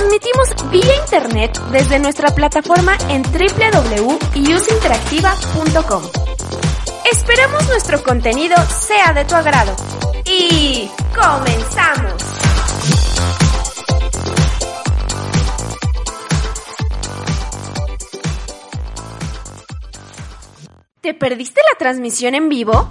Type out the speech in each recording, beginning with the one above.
Transmitimos vía internet desde nuestra plataforma en www.useinteractiva.com. Esperamos nuestro contenido sea de tu agrado. Y comenzamos. ¿Te perdiste la transmisión en vivo?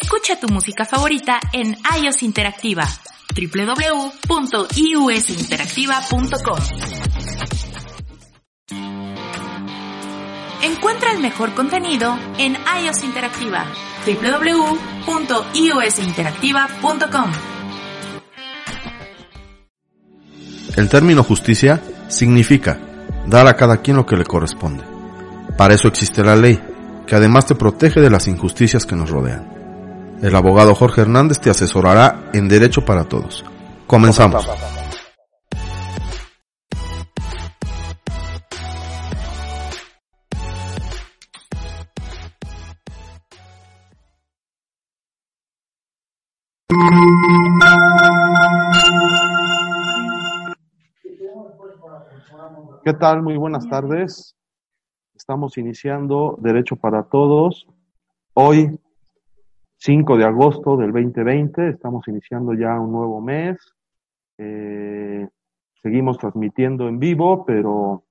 Escucha tu música favorita en iOS Interactiva www.iusinteractiva.com. Encuentra el mejor contenido en iOS Interactiva www.iusinteractiva.com. El término justicia significa dar a cada quien lo que le corresponde. Para eso existe la ley, que además te protege de las injusticias que nos rodean. El abogado Jorge Hernández te asesorará en Derecho para Todos. Comenzamos. ¿Qué tal? Muy buenas tardes. Estamos iniciando Derecho para Todos. Hoy 5 de agosto del 2020, estamos iniciando ya un nuevo mes. Eh, seguimos transmitiendo en vivo, pero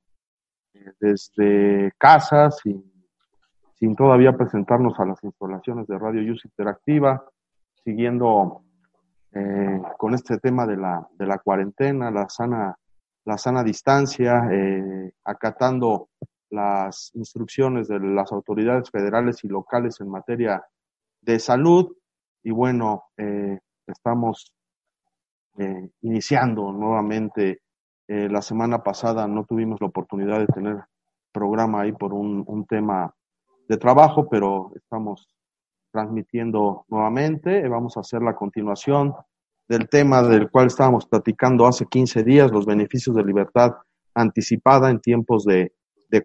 eh, desde casa, sin, sin, todavía presentarnos a las instalaciones de Radio Use Interactiva, siguiendo eh, con este tema de la, de la cuarentena, la sana, la sana distancia, acatando las instrucciones de las autoridades federales y locales en materia de salud. Y bueno, eh, estamos eh, iniciando nuevamente. Eh, la semana pasada no tuvimos la oportunidad de tener programa ahí por un, tema de trabajo, pero estamos transmitiendo nuevamente. Vamos a hacer la continuación del tema del cual estábamos platicando hace 15 días, los beneficios de libertad anticipada en tiempos de,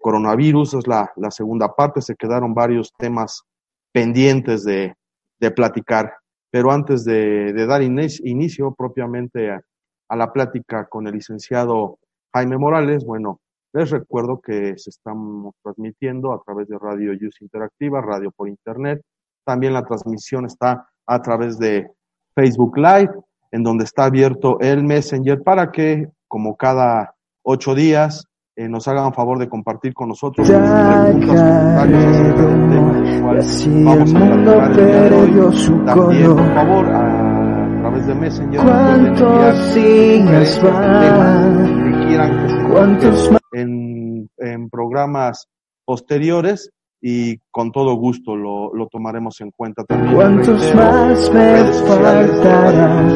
coronavirus. Es la segunda parte. Se quedaron varios temas pendientes de, de platicar. Pero antes de, de dar inicio propiamente a, a, la plática con el licenciado Jaime Morales, bueno, les recuerdo que se estamos transmitiendo a través de Radio Use Interactiva, radio por internet. También la transmisión está a través de Facebook Live, en donde está abierto el Messenger para que, como cada ocho días, eh, nos hagan favor de compartir con nosotros sus preguntas, comentarios vamos a platicar el de hoy. También, por favor, a, través de Messenger ¿Cuántos días van? que quieran que se en, en programas posteriores y con todo gusto lo, lo tomaremos en cuenta también. ¿Cuántos más me redes sociales faltarán?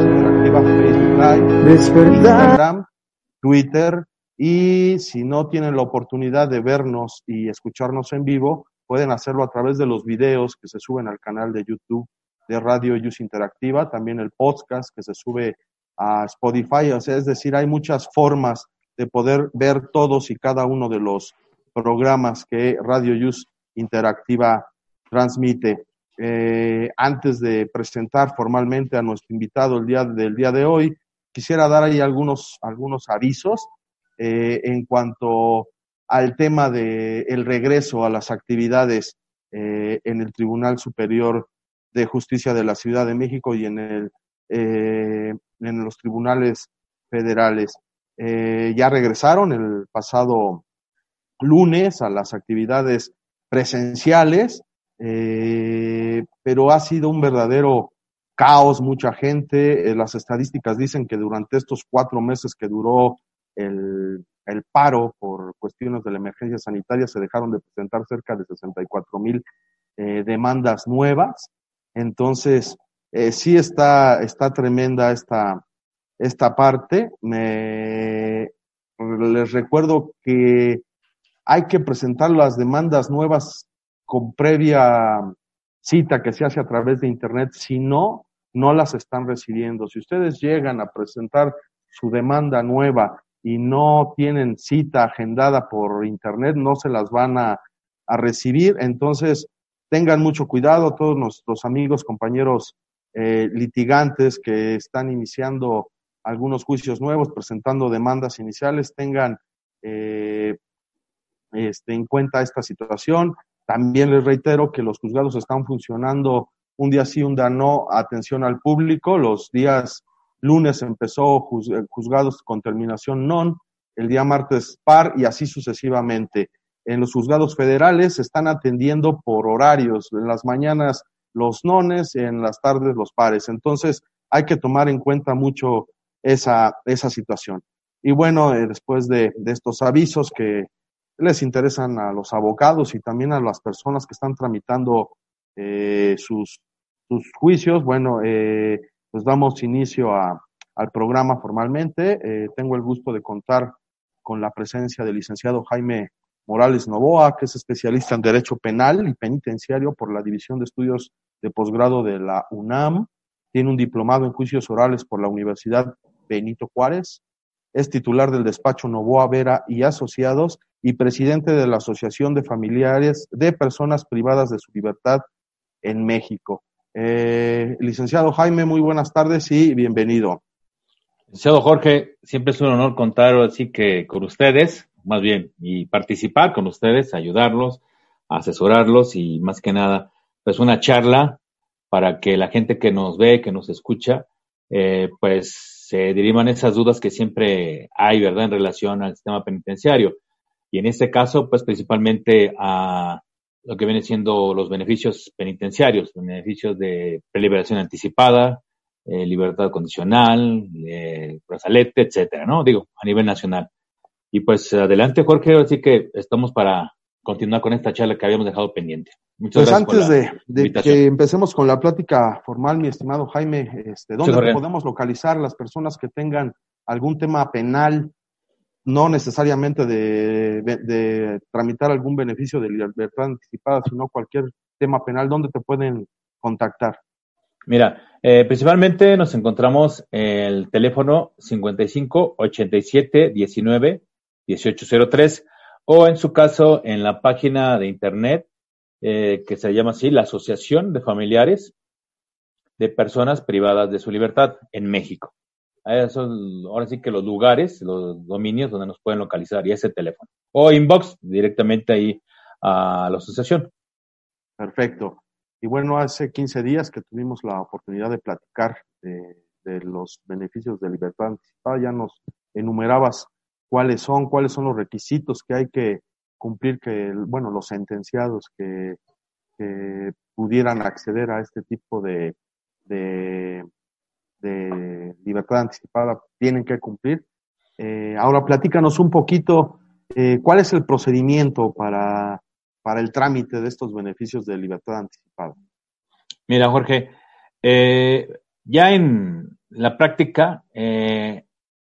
Facebook Live. Instagram, Twitter y si no tienen la oportunidad de vernos y escucharnos en vivo, pueden hacerlo a través de los videos que se suben al canal de YouTube de Radio Use Interactiva, también el podcast que se sube a Spotify, o sea, es decir, hay muchas formas de poder ver todos y cada uno de los programas que Radio Use Interactiva transmite. Eh, antes de presentar formalmente a nuestro invitado el día del día de hoy, quisiera dar ahí algunos, algunos avisos eh, en cuanto al tema de el regreso a las actividades eh, en el Tribunal Superior de Justicia de la Ciudad de México y en el eh, en los tribunales federales. Ya regresaron el pasado lunes a las actividades presenciales, pero ha sido un verdadero caos, mucha gente. Las estadísticas dicen que durante estos cuatro meses que duró el, paro por cuestiones de la emergencia sanitaria se dejaron de presentar cerca de 64 mil eh, demandas nuevas. Entonces, eh, sí está, está tremenda esta, esta parte. Me, les recuerdo que hay que presentar las demandas nuevas con previa cita que se hace a través de Internet. Si no, no las están recibiendo. Si ustedes llegan a presentar su demanda nueva y no tienen cita agendada por Internet, no se las van a, a recibir. Entonces, tengan mucho cuidado todos nuestros amigos, compañeros eh, litigantes que están iniciando algunos juicios nuevos, presentando demandas iniciales, tengan eh, este, en cuenta esta situación. También les reitero que los juzgados están funcionando un día sí, un día no, atención al público. Los días lunes empezó juzgados con terminación non, el día martes par y así sucesivamente. En los juzgados federales se están atendiendo por horarios, en las mañanas los nones, en las tardes los pares. Entonces hay que tomar en cuenta mucho esa, esa situación. Y bueno, eh, después de, de estos avisos que les interesan a los abogados y también a las personas que están tramitando eh, sus, sus juicios, bueno, eh, pues damos inicio al programa formalmente. Eh, tengo el gusto de contar con la presencia del licenciado Jaime Morales Novoa, que es especialista en Derecho Penal y Penitenciario por la División de Estudios de Posgrado de la UNAM. Tiene un diplomado en juicios orales por la Universidad Benito Juárez. Es titular del despacho Novoa Vera y Asociados y presidente de la Asociación de Familiares de Personas Privadas de su Libertad en México. Eh, licenciado Jaime, muy buenas tardes y bienvenido. Licenciado Jorge, siempre es un honor contar así que con ustedes, más bien, y participar con ustedes, ayudarlos, asesorarlos y más que nada, pues una charla para que la gente que nos ve, que nos escucha, eh, pues se derivan esas dudas que siempre hay, ¿verdad?, en relación al sistema penitenciario. Y en este caso, pues principalmente a lo que viene siendo los beneficios penitenciarios, beneficios de preliberación anticipada, eh, libertad condicional, eh, brazalete, etcétera, ¿no? Digo, a nivel nacional. Y pues adelante, Jorge, así que estamos para continuar con esta charla que habíamos dejado pendiente. Muchas pues antes de, de que empecemos con la plática formal, mi estimado Jaime, este, ¿dónde podemos localizar las personas que tengan algún tema penal no necesariamente de, de, tramitar algún beneficio de libertad anticipada, sino cualquier tema penal, ¿dónde te pueden contactar? Mira, eh, principalmente nos encontramos en el teléfono 55 87 19 1803 o en su caso en la página de internet eh, que se llama así la Asociación de Familiares de Personas Privadas de su Libertad en México. Esos, ahora sí que los lugares, los dominios donde nos pueden localizar y ese teléfono. O inbox directamente ahí a la asociación. Perfecto. Y bueno, hace 15 días que tuvimos la oportunidad de platicar de, los beneficios de libertad anticipada, ya nos enumerabas cuáles son, cuáles son los requisitos que hay que cumplir que, bueno, los sentenciados que, pudieran acceder a este tipo de, de libertad anticipada tienen que cumplir. Eh, ahora platícanos un poquito eh, cuál es el procedimiento para, para el trámite de estos beneficios de libertad anticipada. Mira, Jorge, eh, ya en la práctica,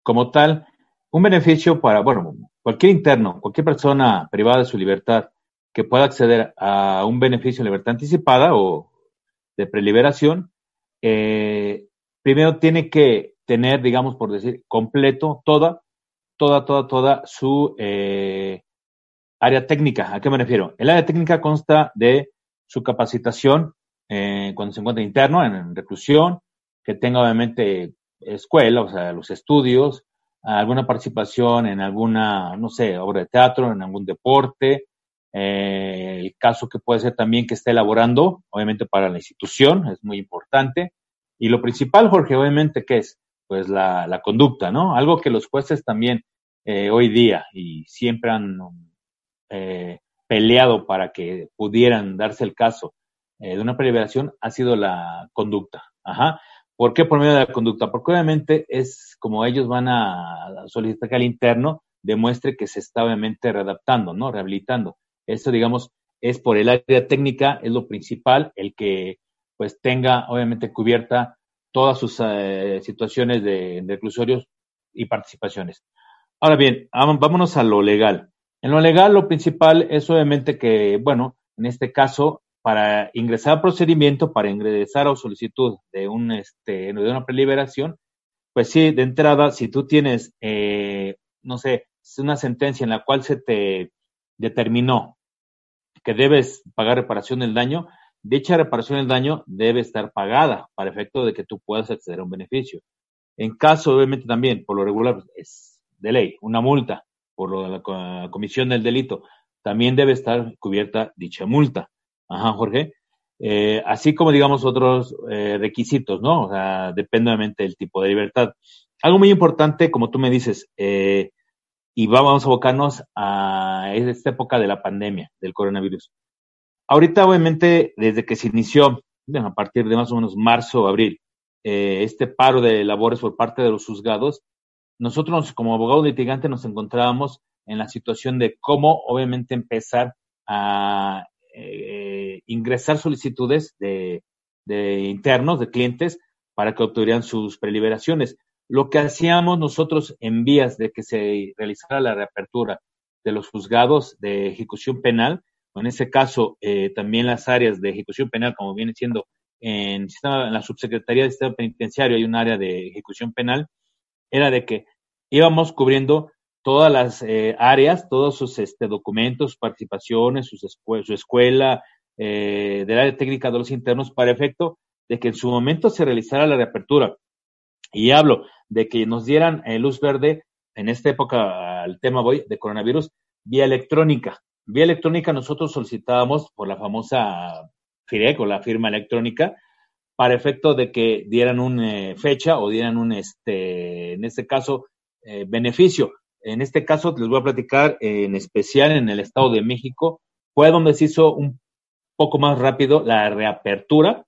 como tal, un beneficio para, bueno, cualquier interno, cualquier persona privada de su libertad que pueda acceder a un beneficio de libertad anticipada o de preliberación, primero tiene que tener, digamos, por decir, completo toda, toda, toda, toda su eh, área técnica. ¿A qué me refiero? El área técnica consta de su capacitación eh, cuando se encuentra interno, en reclusión, que tenga obviamente escuela, o sea, los estudios, alguna participación en alguna, no sé, obra de teatro, en algún deporte, eh, el caso que puede ser también que esté elaborando, obviamente para la institución, es muy importante, y lo principal, Jorge, obviamente, ¿qué es? Pues la, la conducta, ¿no? Algo que los jueces también eh, hoy día y siempre han eh, peleado para que pudieran darse el caso eh, de una preliberación ha sido la conducta. Ajá. ¿Por qué por medio de la conducta? Porque obviamente es como ellos van a solicitar que al interno demuestre que se está obviamente readaptando, ¿no? Rehabilitando. Esto, digamos, es por el área técnica, es lo principal, el que pues tenga obviamente cubierta todas sus eh, situaciones de, reclusorios y participaciones. Ahora bien, vámonos a lo legal. En lo legal, lo principal es obviamente que, bueno, en este caso, para ingresar al procedimiento, para ingresar a solicitud de, un, este, de una preliberación, pues sí, de entrada, si tú tienes, eh, no sé, una sentencia en la cual se te determinó que debes pagar reparación del daño, dicha reparación del daño debe estar pagada para efecto de que tú puedas acceder a un beneficio. En caso, obviamente también, por lo regular, es de ley, una multa por lo de la comisión del delito, también debe estar cubierta dicha multa. Ajá, Jorge. Eh, así como, digamos, otros eh, requisitos, ¿no? O sea, depende obviamente del tipo de libertad. Algo muy importante, como tú me dices, eh, y vamos a abocarnos a esta época de la pandemia, del coronavirus. Ahorita, obviamente, desde que se inició, bueno, a partir de más o menos marzo o abril, eh, este paro de labores por parte de los juzgados, nosotros como abogados litigantes nos encontrábamos en la situación de cómo, obviamente, empezar a eh, ingresar solicitudes de, de internos, de clientes, para que obtuvieran sus preliberaciones. Lo que hacíamos nosotros en vías de que se realizara la reapertura de los juzgados de ejecución penal, en ese caso eh, también las áreas de ejecución penal, como viene siendo en, en la subsecretaría de Sistema Penitenciario hay un área de ejecución penal, era de que íbamos cubriendo todas las eh, áreas, todos sus este, documentos, participaciones, sus su escuela, eh, del área técnica de los internos, para efecto de que en su momento se realizara la reapertura. Y hablo de que nos dieran eh, luz verde en esta época al tema voy de coronavirus vía electrónica. Vía electrónica nosotros solicitábamos por la famosa FIREC o la firma electrónica para efecto de que dieran una eh, fecha o dieran un, este, en este caso, eh, beneficio. En este caso les voy a platicar en especial en el Estado de México, fue donde se hizo un poco más rápido la reapertura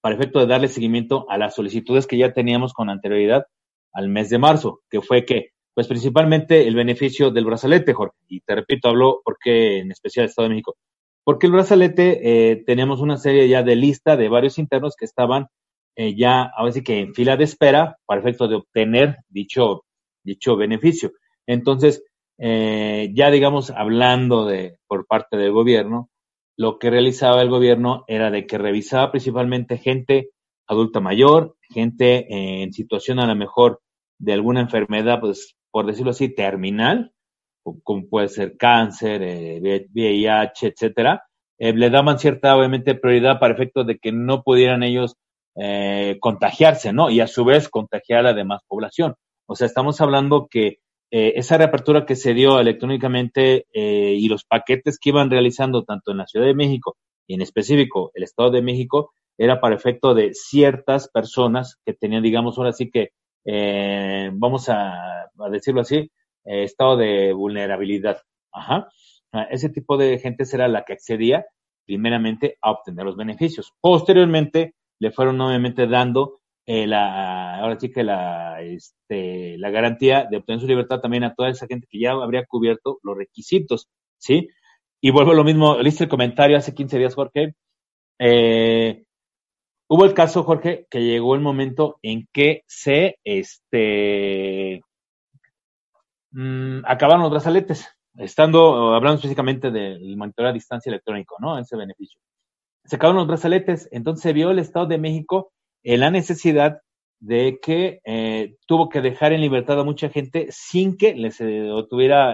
para efecto de darle seguimiento a las solicitudes que ya teníamos con anterioridad al mes de marzo, que fue que, pues principalmente el beneficio del brazalete, Jorge. Y te repito, hablo porque en especial el Estado de México. Porque el brazalete eh, tenemos una serie ya de lista de varios internos que estaban eh, ya, ahora sí que en fila de espera para efecto de obtener dicho, dicho beneficio. Entonces, eh, ya digamos, hablando de por parte del gobierno, lo que realizaba el gobierno era de que revisaba principalmente gente adulta mayor, gente en situación a lo mejor de alguna enfermedad, pues por decirlo así, terminal, como puede ser cáncer, eh, VIH, etcétera, eh, le daban cierta, obviamente, prioridad para efectos de que no pudieran ellos eh, contagiarse, ¿no? Y a su vez contagiar a la demás población. O sea, estamos hablando que eh, esa reapertura que se dio electrónicamente y los paquetes que iban realizando tanto en la Ciudad de México y en específico el Estado de México era para efecto de ciertas personas que tenían, digamos, ahora sí que eh, vamos a, decirlo así, eh, estado de vulnerabilidad. Ajá. Ese tipo de gente será la que accedía primeramente a obtener los beneficios. Posteriormente le fueron obviamente dando eh, la, ahora sí que la, este, la garantía de obtener su libertad también a toda esa gente que ya habría cubierto los requisitos, ¿sí? Y vuelvo a lo mismo, listo el comentario hace 15 días, Jorge. Eh, Hubo el caso, Jorge, que llegó el momento en que se este, mmm, acabaron los brazaletes, estando, hablando específicamente del monitoreo a distancia electrónico, ¿no? Ese beneficio. Se acabaron los brazaletes, entonces se vio el Estado de México en la necesidad de que eh, tuvo que dejar en libertad a mucha gente sin que les eh,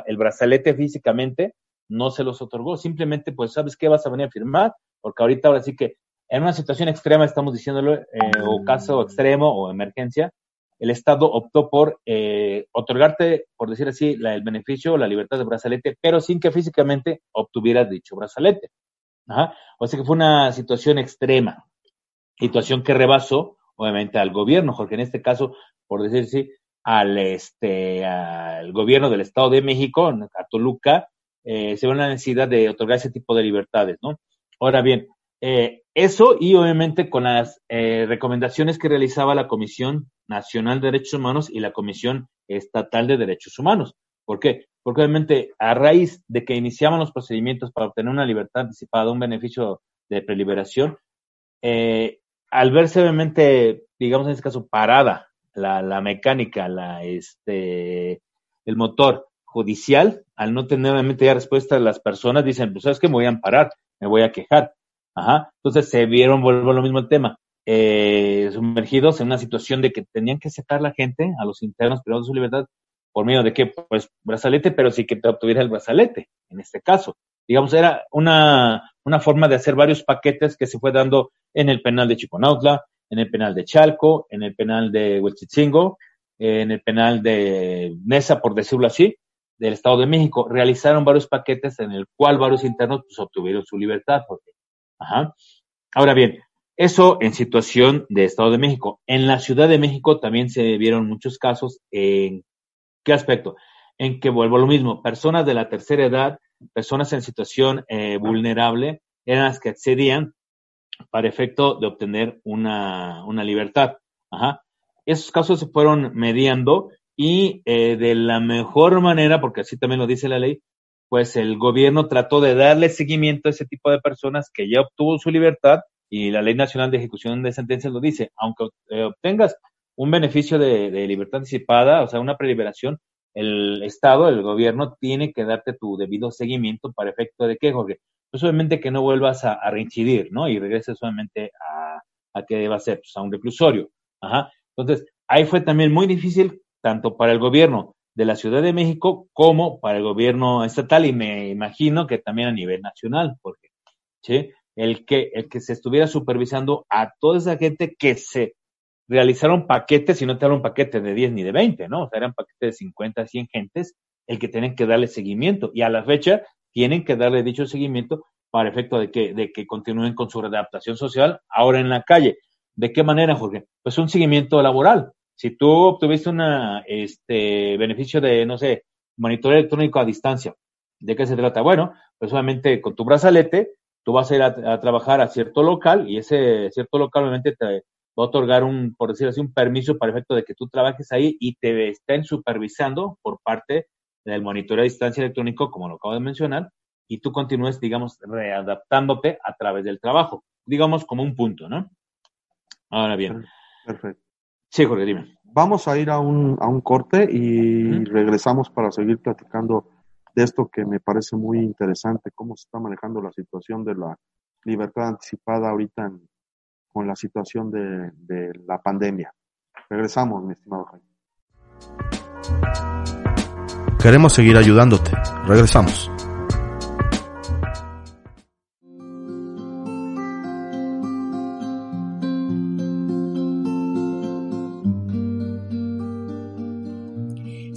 el brazalete físicamente, no se los otorgó, simplemente pues sabes qué vas a venir a firmar, porque ahorita ahora sí que en una situación extrema, estamos diciéndolo, eh, o caso extremo o emergencia, el Estado optó por eh, otorgarte, por decir así, la, el beneficio o la libertad de brazalete, pero sin que físicamente obtuvieras dicho brazalete. Ajá. O sea que fue una situación extrema, situación que rebasó, obviamente, al gobierno, Jorge, en este caso, por decir así, al, este, al gobierno del Estado de México, a Toluca, eh, se ve la necesidad de otorgar ese tipo de libertades, ¿no? Ahora bien, eh, eso y obviamente con las eh, recomendaciones que realizaba la Comisión Nacional de Derechos Humanos y la Comisión Estatal de Derechos Humanos. ¿Por qué? Porque obviamente a raíz de que iniciaban los procedimientos para obtener una libertad anticipada, un beneficio de preliberación, eh, al verse obviamente, digamos en este caso, parada la, mecánica, la, este, el motor judicial, al no tener obviamente ya respuesta, las personas dicen, pues sabes que me voy a amparar, me voy a quejar. Ajá. Entonces se vieron, vuelvo a lo mismo el tema, eh, sumergidos en una situación de que tenían que sacar la gente, a los internos privados de su libertad, por medio de qué, pues brazalete, pero sí que te obtuviera el brazalete, en este caso. Digamos, era una, una forma de hacer varios paquetes que se fue dando en el penal de Chiconautla, en el penal de Chalco, en el penal de Huichitzingo, en el penal de Nesa, por decirlo así, del Estado de México. Realizaron varios paquetes en el cual varios internos pues, obtuvieron su libertad. Porque, Ahora bien, eso en situación de Estado de México. En la Ciudad de México también se vieron muchos casos. ¿En qué aspecto? En que vuelvo a lo mismo, personas de la tercera edad, personas en situación eh, vulnerable, eran las que accedían para efecto de obtener una, una libertad. Ajá. Esos casos se fueron mediando y eh, de la mejor manera, porque así también lo dice la ley, pues el gobierno trató de darle seguimiento a ese tipo de personas que ya obtuvo su libertad y la Ley Nacional de Ejecución de Sentencias lo dice, aunque eh, obtengas un beneficio de, libertad anticipada, o sea, una preliberación, el Estado, el gobierno, tiene que darte tu debido seguimiento para efecto de qué, Jorge. Pues que no vuelvas a, reincidir, ¿no? Y regreses solamente a, a qué va a ser, pues a un reclusorio. Ajá. Entonces, ahí fue también muy difícil, tanto para el gobierno de la Ciudad de México como para el gobierno estatal y me imagino que también a nivel nacional, porque el, que, el que se estuviera supervisando a toda esa gente que se realizaron paquetes, y no te hablo un paquete de 10 ni de 20, ¿no? O sea, eran paquetes de 50, 100 gentes, el que tienen que darle seguimiento. Y a la fecha tienen que darle dicho seguimiento para efecto de que, de que continúen con su readaptación social ahora en la calle. ¿De qué manera, Jorge? Pues un seguimiento laboral. Si tú obtuviste un este, beneficio de, no sé, monitoreo electrónico a distancia, ¿de qué se trata? Bueno, pues obviamente con tu brazalete, tú vas a ir a, a, trabajar a cierto local y ese cierto local obviamente te va a otorgar un, por decir así, un permiso para efecto de que tú trabajes ahí y te estén supervisando por parte del monitoreo a distancia electrónico, como lo acabo de mencionar, y tú continúes, digamos, readaptándote a través del trabajo, digamos como un punto, ¿no? Ahora bien. Perfecto. Sí, Jorge, dime. Vamos a ir a un, a un corte y uh -huh. regresamos para seguir platicando de esto que me parece muy interesante, cómo se está manejando la situación de la libertad anticipada ahorita en, con la situación de, de, la pandemia. Regresamos, mi estimado Jaime. Queremos seguir ayudándote. Regresamos.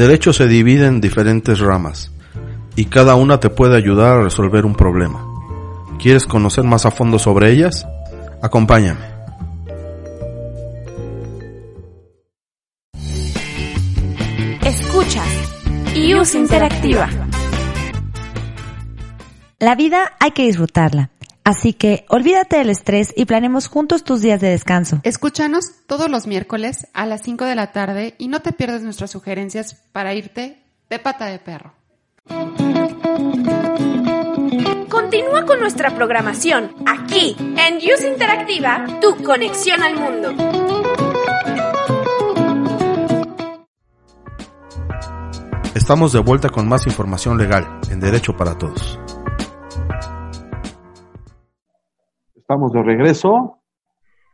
Derecho se divide en diferentes ramas y cada una te puede ayudar a resolver un problema. ¿Quieres conocer más a fondo sobre ellas? Acompáñame. Escuchas IUS Interactiva. La vida hay que disfrutarla. Así que olvídate del estrés y planemos juntos tus días de descanso. Escúchanos todos los miércoles a las 5 de la tarde y no te pierdas nuestras sugerencias para irte de pata de perro. Continúa con nuestra programación aquí en Use Interactiva, tu conexión al mundo. Estamos de vuelta con más información legal en Derecho para Todos. Estamos de regreso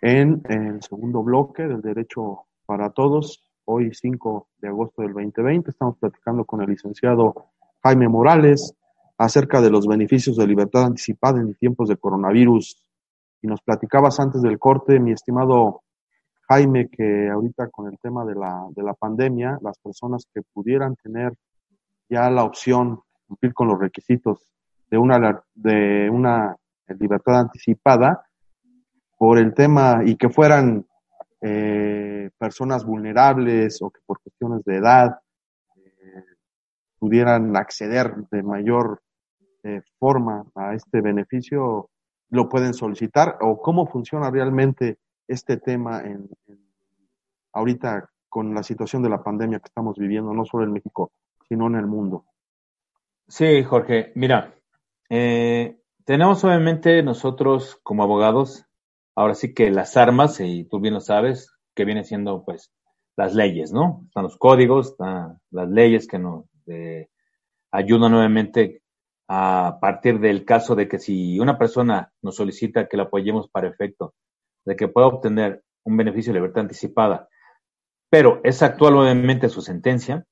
en el segundo bloque del Derecho para Todos hoy 5 de agosto del 2020. Estamos platicando con el licenciado Jaime Morales acerca de los beneficios de libertad anticipada en tiempos de coronavirus. Y nos platicabas antes del corte, mi estimado Jaime, que ahorita con el tema de la, de la pandemia, las personas que pudieran tener ya la opción cumplir con los requisitos de una, de una libertad anticipada, por el tema y que fueran eh, personas vulnerables o que por cuestiones de edad eh, pudieran acceder de mayor eh, forma a este beneficio, lo pueden solicitar o cómo funciona realmente este tema en, ahorita con la situación de la pandemia que estamos viviendo, no solo en México, sino en el mundo. Sí, Jorge, mira, tenemos obviamente nosotros como abogados ahora sí que las armas, y tú bien lo sabes, que viene siendo pues las leyes, ¿no? Están los códigos, están las leyes que nos eh, ayudan nuevamente a partir del caso de que si una persona nos solicita que la apoyemos para efecto de que pueda obtener un beneficio de libertad anticipada, pero es actual obviamente su sentencia,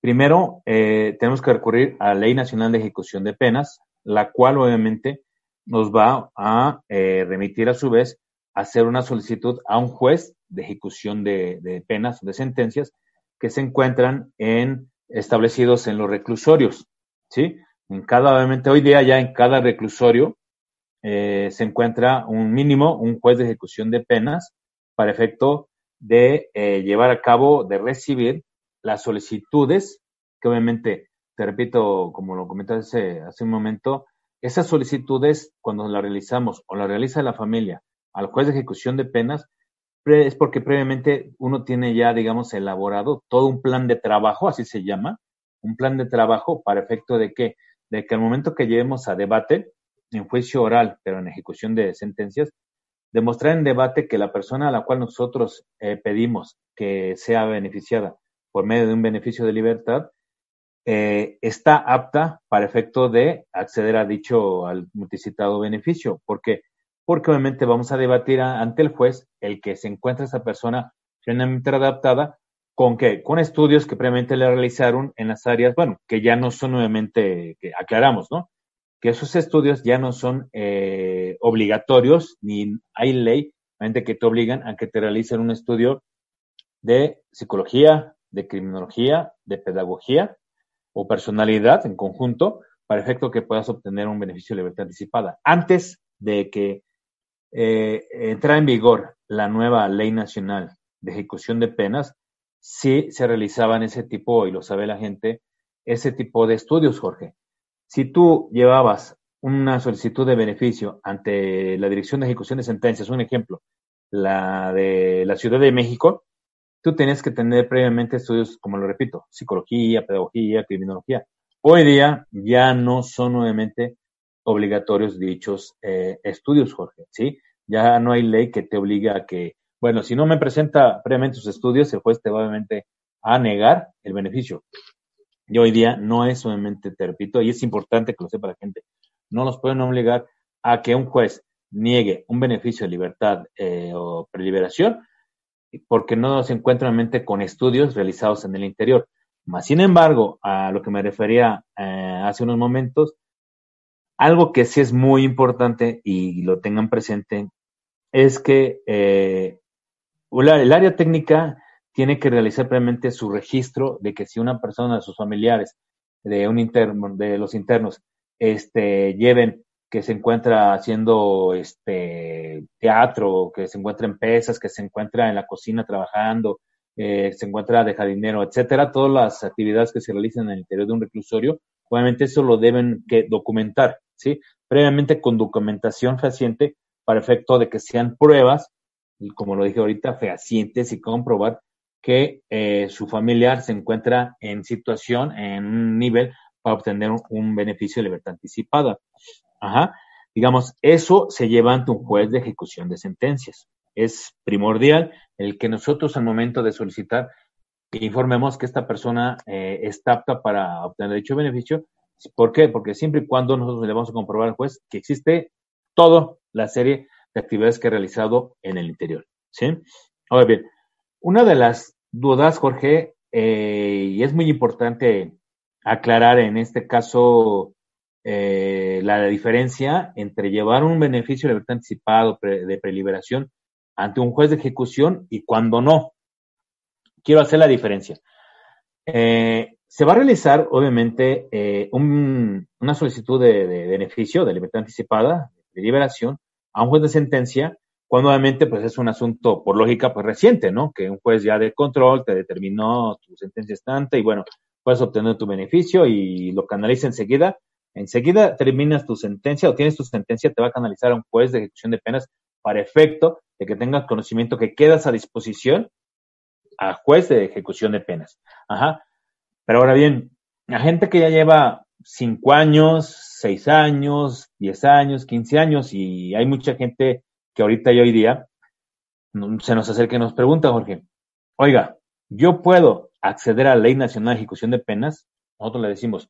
primero eh, tenemos que recurrir a la Ley Nacional de Ejecución de Penas, la cual obviamente nos va a eh, remitir a su vez a hacer una solicitud a un juez de ejecución de, penas o de sentencias que se encuentran en establecidos en los reclusorios, ¿sí? En cada, obviamente hoy día ya en cada reclusorio eh, se encuentra un mínimo, un juez de ejecución de penas para efecto de eh, llevar a cabo, de recibir las solicitudes, que obviamente, te repito, como lo comentaste hace un momento, esas solicitudes, cuando las realizamos o la realiza la familia al juez de ejecución de penas, es porque previamente uno tiene ya, digamos, elaborado todo un plan de trabajo, así se llama, un plan de trabajo para efecto de que, de que al momento que lleguemos a debate, en juicio oral, pero en ejecución de sentencias, demostrar en debate que la persona a la cual nosotros eh, pedimos que sea beneficiada por medio de un beneficio de libertad, eh, está apta para efecto de acceder a dicho al multicitado beneficio. ¿Por qué? Porque obviamente vamos a debatir ante el juez el que se encuentra esa persona plenamente adaptada con qué? Con estudios que previamente le realizaron en las áreas, bueno, que ya no son nuevamente, que aclaramos, ¿no? Que esos estudios ya no son eh, obligatorios, ni hay ley que te obligan a que te realicen un estudio de psicología, de criminología, de pedagogía, o personalidad en conjunto para efecto que puedas obtener un beneficio de libertad anticipada. Antes de que eh, entrara en vigor la nueva ley nacional de ejecución de penas, sí se realizaban ese tipo, y lo sabe la gente, ese tipo de estudios, Jorge. Si tú llevabas una solicitud de beneficio ante la Dirección de Ejecución de Sentencias, un ejemplo, la de la Ciudad de México, tú tenías que tener previamente estudios, como lo repito, psicología, pedagogía, criminología. Hoy día ya no son nuevamente obligatorios dichos eh, estudios, Jorge, ¿sí? Ya no hay ley que te obliga a que, bueno, si no me presenta previamente sus estudios, el juez te va obviamente a negar el beneficio. Y hoy día no es obviamente, te repito, y es importante que lo sepa la gente, no los pueden obligar a que un juez niegue un beneficio de libertad eh, o preliberación porque no se encuentra en mente con estudios realizados en el interior. Más sin embargo, a lo que me refería eh, hace unos momentos, algo que sí es muy importante y lo tengan presente es que eh, el área técnica tiene que realizar previamente su registro de que si una persona sus familiares, de un interno, de los internos, este, lleven que se encuentra haciendo este teatro, que se encuentra en pesas, que se encuentra en la cocina trabajando, eh, se encuentra de jardinero, etcétera, todas las actividades que se realizan en el interior de un reclusorio, obviamente eso lo deben que documentar, ¿sí? Previamente con documentación fehaciente para efecto de que sean pruebas, como lo dije ahorita, fehacientes y comprobar que eh, su familiar se encuentra en situación, en un nivel para obtener un beneficio de libertad anticipada. Ajá. Digamos, eso se lleva ante un juez de ejecución de sentencias. Es primordial el que nosotros al momento de solicitar informemos que esta persona eh, está apta para obtener dicho beneficio. ¿Por qué? Porque siempre y cuando nosotros le vamos a comprobar al juez que existe toda la serie de actividades que ha realizado en el interior. ¿sí? Ahora bien, una de las dudas, Jorge, eh, y es muy importante aclarar en este caso eh, la diferencia entre llevar un beneficio de libertad anticipado de preliberación ante un juez de ejecución y cuando no. Quiero hacer la diferencia. Eh, se va a realizar, obviamente, eh, una solicitud de, beneficio de libertad anticipada, de liberación, a un juez de sentencia, cuando obviamente pues es un asunto, por lógica, pues reciente, ¿no? Que un juez ya de control te determinó tu sentencia estante y bueno, puedes obtener tu beneficio y lo canaliza enseguida. Enseguida terminas tu sentencia o tienes tu sentencia, te va a canalizar a un juez de ejecución de penas para efecto de que tengas conocimiento que quedas a disposición a juez de ejecución de penas. Ajá. Pero ahora bien, la gente que ya lleva cinco años, seis años, diez años, quince años, y hay mucha gente que ahorita y hoy día se nos acerca y nos pregunta, Jorge, oiga, yo puedo acceder a la Ley Nacional de Ejecución de Penas. Nosotros le decimos,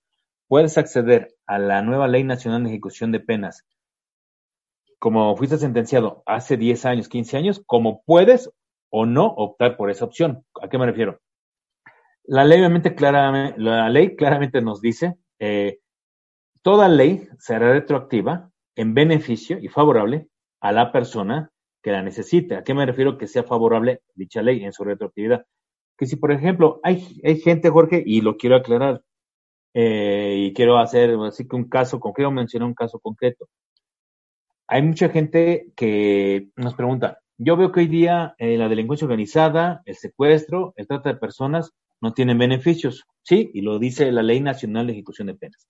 puedes acceder a la nueva Ley Nacional de Ejecución de Penas como fuiste sentenciado hace 10 años, 15 años, como puedes o no optar por esa opción. ¿A qué me refiero? La ley, obviamente, claramente, la ley claramente nos dice, eh, toda ley será retroactiva en beneficio y favorable a la persona que la necesite. ¿A qué me refiero que sea favorable dicha ley en su retroactividad? Que si, por ejemplo, hay, hay gente, Jorge, y lo quiero aclarar, eh, y quiero hacer así que un caso concreto, mencionar un caso concreto. Hay mucha gente que nos pregunta, yo veo que hoy día eh, la delincuencia organizada, el secuestro, el trata de personas no tienen beneficios. Sí, y lo dice la Ley Nacional de Ejecución de Penas.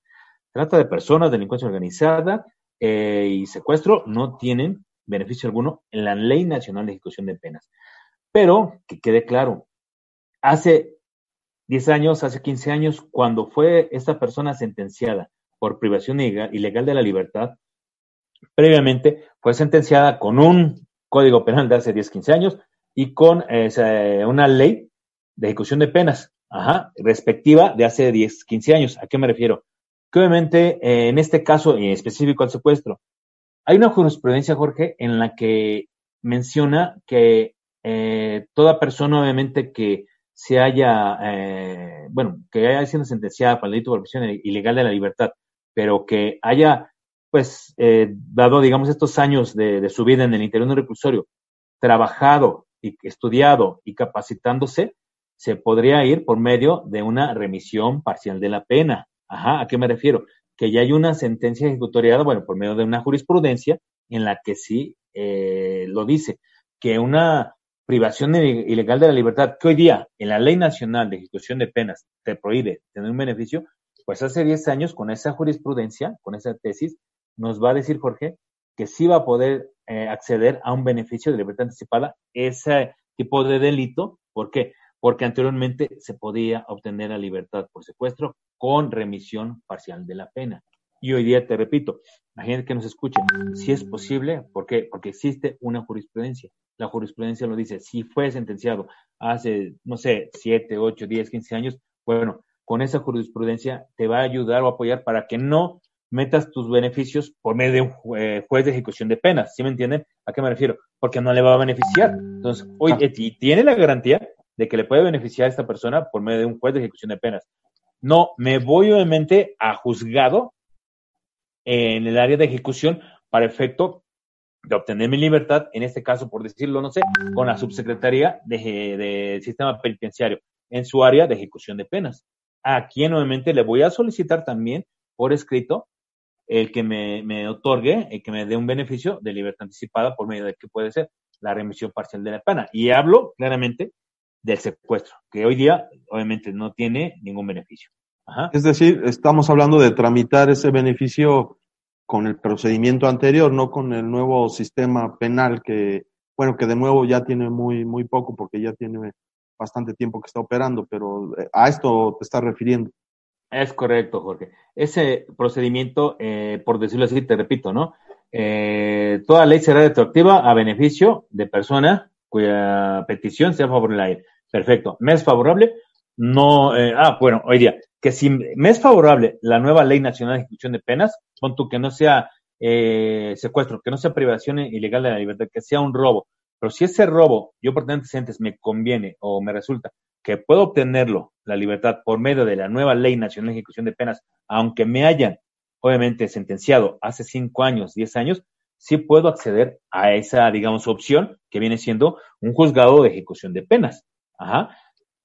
Trata de personas, delincuencia organizada eh, y secuestro no tienen beneficio alguno en la Ley Nacional de Ejecución de Penas. Pero, que quede claro, hace 10 años, hace 15 años, cuando fue esta persona sentenciada por privación ilegal de la libertad, previamente fue sentenciada con un código penal de hace 10, 15 años y con una ley de ejecución de penas, ajá, respectiva de hace 10, 15 años. ¿A qué me refiero? Que obviamente eh, en este caso en específico al secuestro, hay una jurisprudencia, Jorge, en la que menciona que eh, toda persona, obviamente, que se haya, bueno, que haya sido sentenciada por el delito de prisión ilegal de la libertad, pero que haya pues, eh, dado, digamos, estos años de, su vida en el interior de un reclusorio, trabajado y estudiado y capacitándose, se podría ir por medio de una remisión parcial de la pena. Ajá, ¿a qué me refiero? Que ya hay una sentencia ejecutoriada, bueno, por medio de una jurisprudencia en la que sí eh, lo dice, que una privación ilegal de la libertad, que hoy día en la Ley Nacional de Ejecución de Penas te prohíbe tener un beneficio, pues hace 10 años con esa jurisprudencia, con esa tesis, nos va a decir Jorge que sí va a poder eh, acceder a un beneficio de libertad anticipada ese tipo de delito. ¿Por qué? Porque anteriormente se podía obtener la libertad por secuestro con remisión parcial de la pena. Y hoy día, te repito, la gente que nos escuche, si es posible, ¿por qué? Porque existe una jurisprudencia. La jurisprudencia lo dice, si fue sentenciado hace, no sé, 7, 8, 10, 15 años, bueno, con esa jurisprudencia te va a ayudar o apoyar para que no metas tus beneficios por medio de un eh, juez de ejecución de penas. ¿Sí me entienden? ¿A qué me refiero? Porque no le va a beneficiar. Entonces, hoy ah. eh, tiene la garantía de que le puede beneficiar a esta persona por medio de un juez de ejecución de penas. No, me voy obviamente a juzgado en el área de ejecución para efecto de obtener mi libertad, en este caso, por decirlo, no sé, con la subsecretaría del de sistema penitenciario en su área de ejecución de penas. A quien obviamente le voy a solicitar también por escrito el que me, me, otorgue, el que me dé un beneficio de libertad anticipada por medio de que puede ser la remisión parcial de la pena. Y hablo claramente del secuestro, que hoy día obviamente no tiene ningún beneficio. Es decir, estamos hablando de tramitar ese beneficio con el procedimiento anterior, no con el nuevo sistema penal que, bueno, que de nuevo ya tiene muy, muy poco porque ya tiene bastante tiempo que está operando, pero eh, a esto te estás refiriendo. Es correcto, Jorge. Ese procedimiento, eh, por decirlo así, te repito, ¿no? Eh, toda ley será retroactiva a beneficio de persona cuya petición sea favorable a él. Perfecto. ¿Me es favorable? No. Eh, ah, bueno, hoy día, que si me es favorable la nueva ley nacional de ejecución de penas, pon tú que no sea secuestro, que no sea privación ilegal de la libertad, que sea un robo. Pero si ese robo, yo por antecedentes, me conviene o me resulta que puedo obtenerlo, la libertad, por medio de la nueva Ley Nacional de Ejecución de Penas, aunque me hayan, obviamente, sentenciado hace cinco años, diez años, sí puedo acceder a esa, digamos, opción que viene siendo un juzgado de ejecución de penas. Ajá.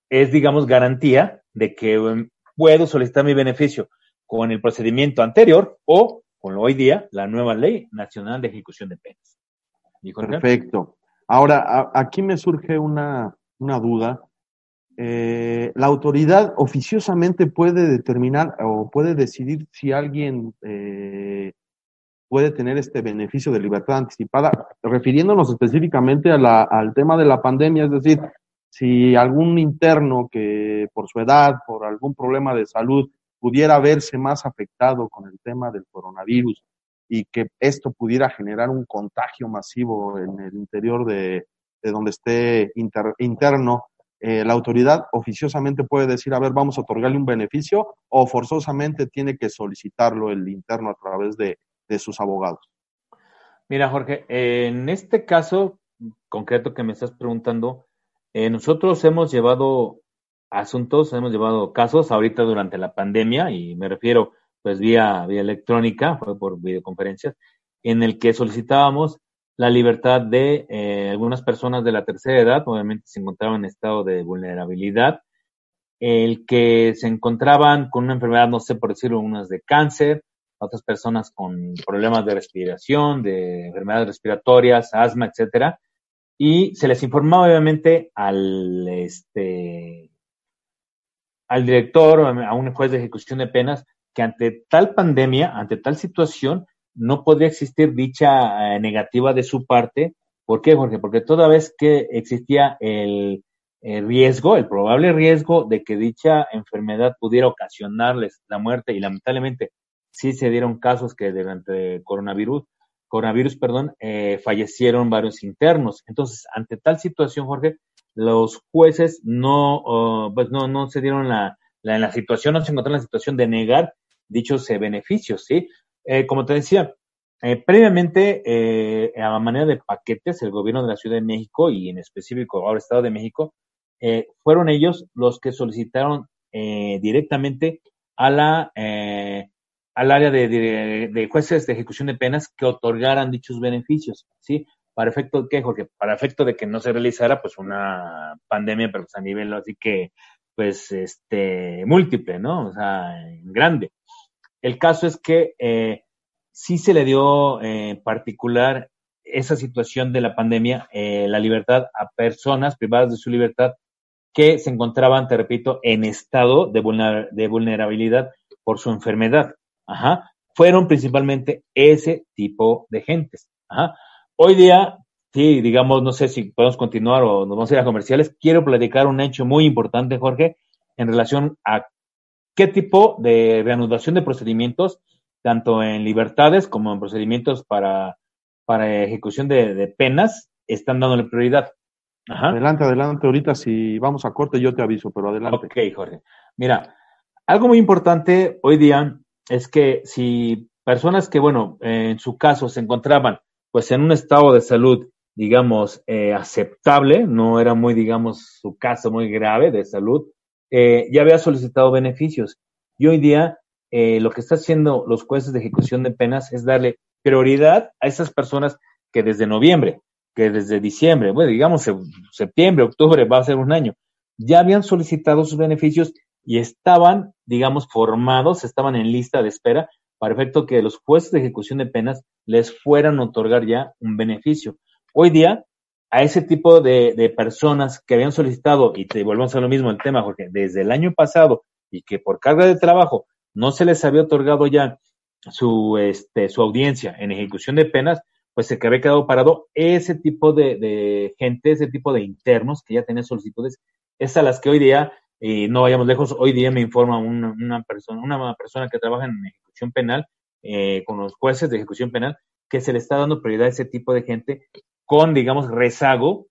Es, digamos, garantía de que um, puedo solicitar mi beneficio con el procedimiento anterior o con hoy día la nueva Ley Nacional de Ejecución de Penas. Perfecto. Ahora, aquí me surge una, una duda eh, la autoridad oficiosamente puede determinar o puede decidir si alguien eh, puede tener este beneficio de libertad anticipada, refiriéndonos específicamente al tema de la pandemia, es decir, si algún interno que por su edad, por algún problema de salud, pudiera verse más afectado con el tema del coronavirus y que esto pudiera generar un contagio masivo en el interior de, donde esté interno, eh, la autoridad oficiosamente puede decir, a ver, vamos a otorgarle un beneficio o forzosamente tiene que solicitarlo el interno a través de, sus abogados. Mira, Jorge, en este caso concreto que me estás preguntando, eh, nosotros hemos llevado asuntos, hemos llevado casos ahorita durante la pandemia y me refiero pues vía, vía electrónica, fue por videoconferencias, en el que solicitábamos la libertad de eh, algunas personas de la tercera edad, obviamente se encontraban en estado de vulnerabilidad, el que se encontraban con una enfermedad, no sé por decirlo, unas de cáncer, otras personas con problemas de respiración, de enfermedades respiratorias, asma, etcétera, y se les informaba obviamente al este al director, a un juez de ejecución de penas, que ante tal pandemia, ante tal situación, no podría existir dicha eh, negativa de su parte. ¿Por qué, Jorge? Porque toda vez que existía el, riesgo, el probable riesgo de que dicha enfermedad pudiera ocasionarles la muerte y lamentablemente sí se dieron casos que durante coronavirus, coronavirus, perdón, eh, fallecieron varios internos. Entonces, ante tal situación, Jorge, los jueces no, oh, pues no, no se dieron la, la, en la situación, no se encontraron en la situación de negar dichos eh, beneficios, ¿sí? Eh, como te decía, eh, previamente, eh, a manera de paquetes, el gobierno de la Ciudad de México y en específico ahora Estado de México, eh, fueron ellos los que solicitaron directamente a la, al área de, jueces de ejecución de penas que otorgaran dichos beneficios, ¿sí? Para efecto de qué, Jorge? Para efecto de que no se realizara pues una pandemia, pero pues a nivel así que, pues, este, múltiple, ¿no? O sea, grande. El caso es que eh, sí se le dio en eh, particular esa situación de la pandemia, eh, la libertad a personas privadas de su libertad que se encontraban, te repito, en estado de, de vulnerabilidad por su enfermedad. Ajá. Fueron principalmente ese tipo de gentes. Ajá. Hoy día, sí, digamos, no sé si podemos continuar o nos vamos a ir a comerciales. Quiero platicar un hecho muy importante, Jorge, en relación a qué tipo de reanudación de procedimientos, tanto en libertades como en procedimientos para, para ejecución de, penas, están dándole prioridad. Adelante, adelante. Ahorita si vamos a corte yo te aviso, pero adelante. Ok, Jorge. Mira, algo muy importante hoy día es que si personas que, bueno, en su caso se encontraban pues en un estado de salud, digamos, eh, aceptable, no era muy, digamos, su caso muy grave de salud, eh, ya había solicitado beneficios. Y hoy día eh, lo que está haciendo los jueces de ejecución de penas es darle prioridad a esas personas que desde noviembre, que desde diciembre, bueno, digamos septiembre, octubre, va a ser un año, ya habían solicitado sus beneficios y estaban, digamos, formados, estaban en lista de espera para efecto que los jueces de ejecución de penas les fueran a otorgar ya un beneficio. Hoy día a ese tipo de, personas que habían solicitado, y te volvemos a lo mismo el tema, Jorge, desde el año pasado y que por carga de trabajo no se les había otorgado ya su, este, su audiencia en ejecución de penas, pues se había quedado parado ese tipo de, gente, ese tipo de internos que ya tenían solicitudes, es a las que hoy día, y no vayamos lejos, hoy día me informa una, una persona, una persona que trabaja en ejecución penal, eh, con los jueces de ejecución penal, que se le está dando prioridad a ese tipo de gente con, digamos, rezago,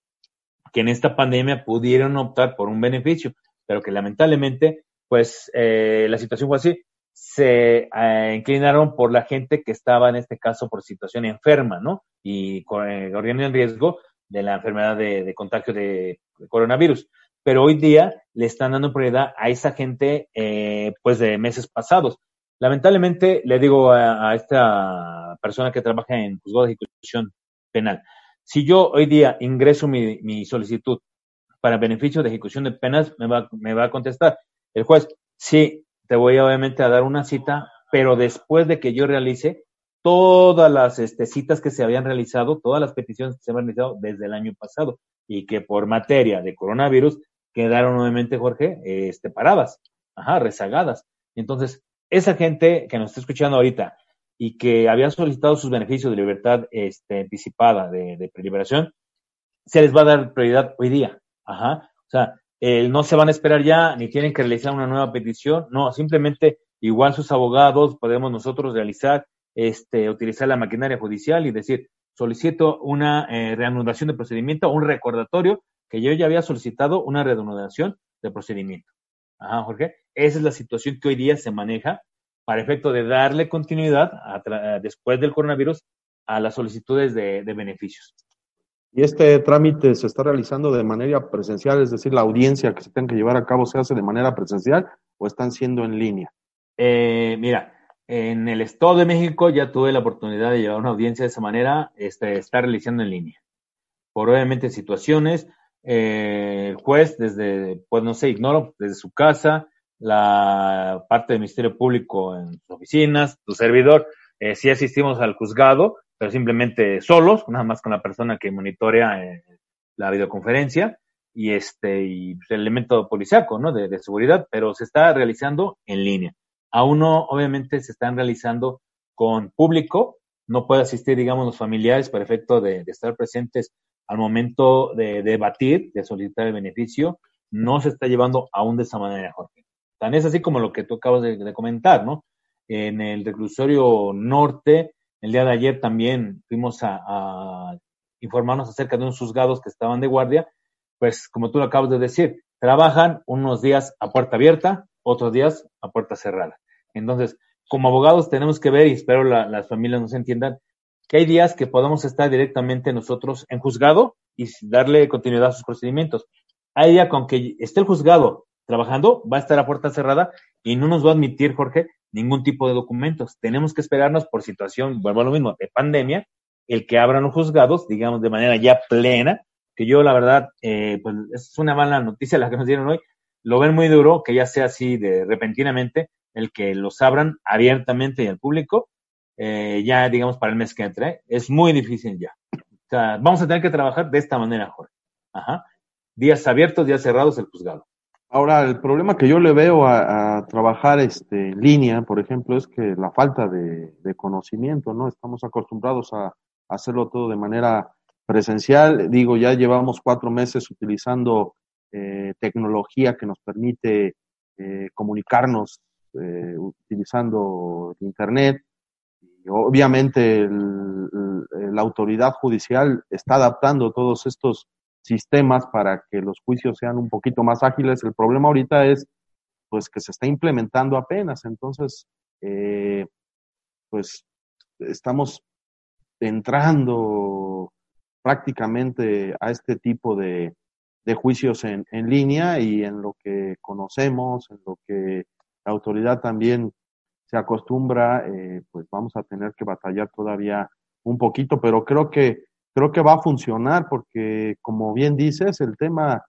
que en esta pandemia pudieron optar por un beneficio, pero que lamentablemente, pues eh, la situación fue así. Se eh, inclinaron por la gente que estaba en este caso por situación enferma, ¿no? Y eh, corriendo en riesgo de la enfermedad de, contagio de, coronavirus. Pero hoy día le están dando prioridad a esa gente eh, pues de meses pasados. Lamentablemente, le digo a, esta persona que trabaja en juzgado de ejecución penal, si yo hoy día ingreso mi, solicitud para beneficio de ejecución de penas, me va, me va a contestar el juez, sí, te voy obviamente a dar una cita, pero después de que yo realice todas las este, citas que se habían realizado, todas las peticiones que se habían realizado desde el año pasado y que por materia de coronavirus quedaron nuevamente, Jorge, este, paradas, ajá, rezagadas. Entonces, esa gente que nos está escuchando ahorita y que había solicitado sus beneficios de libertad este, anticipada de, de preliberación, se les va a dar prioridad hoy día. Ajá. O sea, no se van a esperar ya, ni tienen que realizar una nueva petición. No, simplemente igual sus abogados podemos nosotros realizar, este, utilizar la maquinaria judicial y decir, solicito una eh, reanudación de procedimiento, un recordatorio que yo ya había solicitado una reanudación de procedimiento. Ajá, Jorge. Esa es la situación que hoy día se maneja para efecto de darle continuidad después del coronavirus a las solicitudes de, beneficios. ¿Y este trámite se está realizando de manera presencial? Es decir, la audiencia que se tenga que llevar a cabo se hace de manera presencial o están siendo en línea? Eh, mira, en el Estado de México ya tuve la oportunidad de llevar una audiencia de esa manera, este, está realizando en línea. Por obviamente situaciones, eh, el juez desde, pues no sé, ignoro, desde su casa, la parte del Ministerio Público en sus oficinas, tu servidor, eh, sí asistimos al juzgado, pero simplemente solos, nada más con la persona que monitorea eh, la videoconferencia y este y pues, el elemento policiaco, ¿no? De, seguridad, pero se está realizando en línea. Aún no, obviamente, se están realizando con público, no puede asistir, digamos, los familiares para efecto de, estar presentes al momento de debatir, de solicitar el beneficio, no se está llevando aún de esa manera, Jorge. Tan es así como lo que tú acabas de, comentar, ¿no? En el reclusorio norte, el día de ayer también fuimos a, informarnos acerca de unos juzgados que estaban de guardia, pues como tú lo acabas de decir, trabajan unos días a puerta abierta, otros días a puerta cerrada. Entonces, como abogados tenemos que ver, y espero las familias nos entiendan, que hay días que podemos estar directamente nosotros en juzgado y darle continuidad a sus procedimientos. Hay día con que esté el juzgado trabajando, va a estar a puerta cerrada y no nos va a admitir, Jorge, ningún tipo de documentos. Tenemos que esperarnos por situación, vuelvo a lo mismo, de pandemia, el que abran los juzgados, digamos, de manera ya plena, que yo la verdad, eh, pues es una mala noticia la que nos dieron hoy, lo ven muy duro, que ya sea así de repentinamente, el que los abran abiertamente y al público, eh, ya digamos para el mes que entra, es muy difícil ya. O sea, vamos a tener que trabajar de esta manera, Jorge. Ajá. Días abiertos, días cerrados el juzgado. Ahora, el problema que yo le veo a, trabajar este, en línea, por ejemplo, es que la falta de, conocimiento, ¿no? Estamos acostumbrados a, hacerlo todo de manera presencial. Digo, ya llevamos cuatro meses utilizando eh, tecnología que nos permite eh, comunicarnos eh, utilizando Internet. Obviamente la autoridad judicial está adaptando todos estos sistemas para que los juicios sean un poquito más ágiles. El problema ahorita es pues que se está implementando apenas, entonces eh, pues estamos entrando prácticamente a este tipo de, de juicios en, en, línea y en lo que conocemos, en lo que la autoridad también se acostumbra, eh, pues vamos a tener que batallar todavía un poquito, pero creo que creo que va a funcionar porque, como bien dices, el tema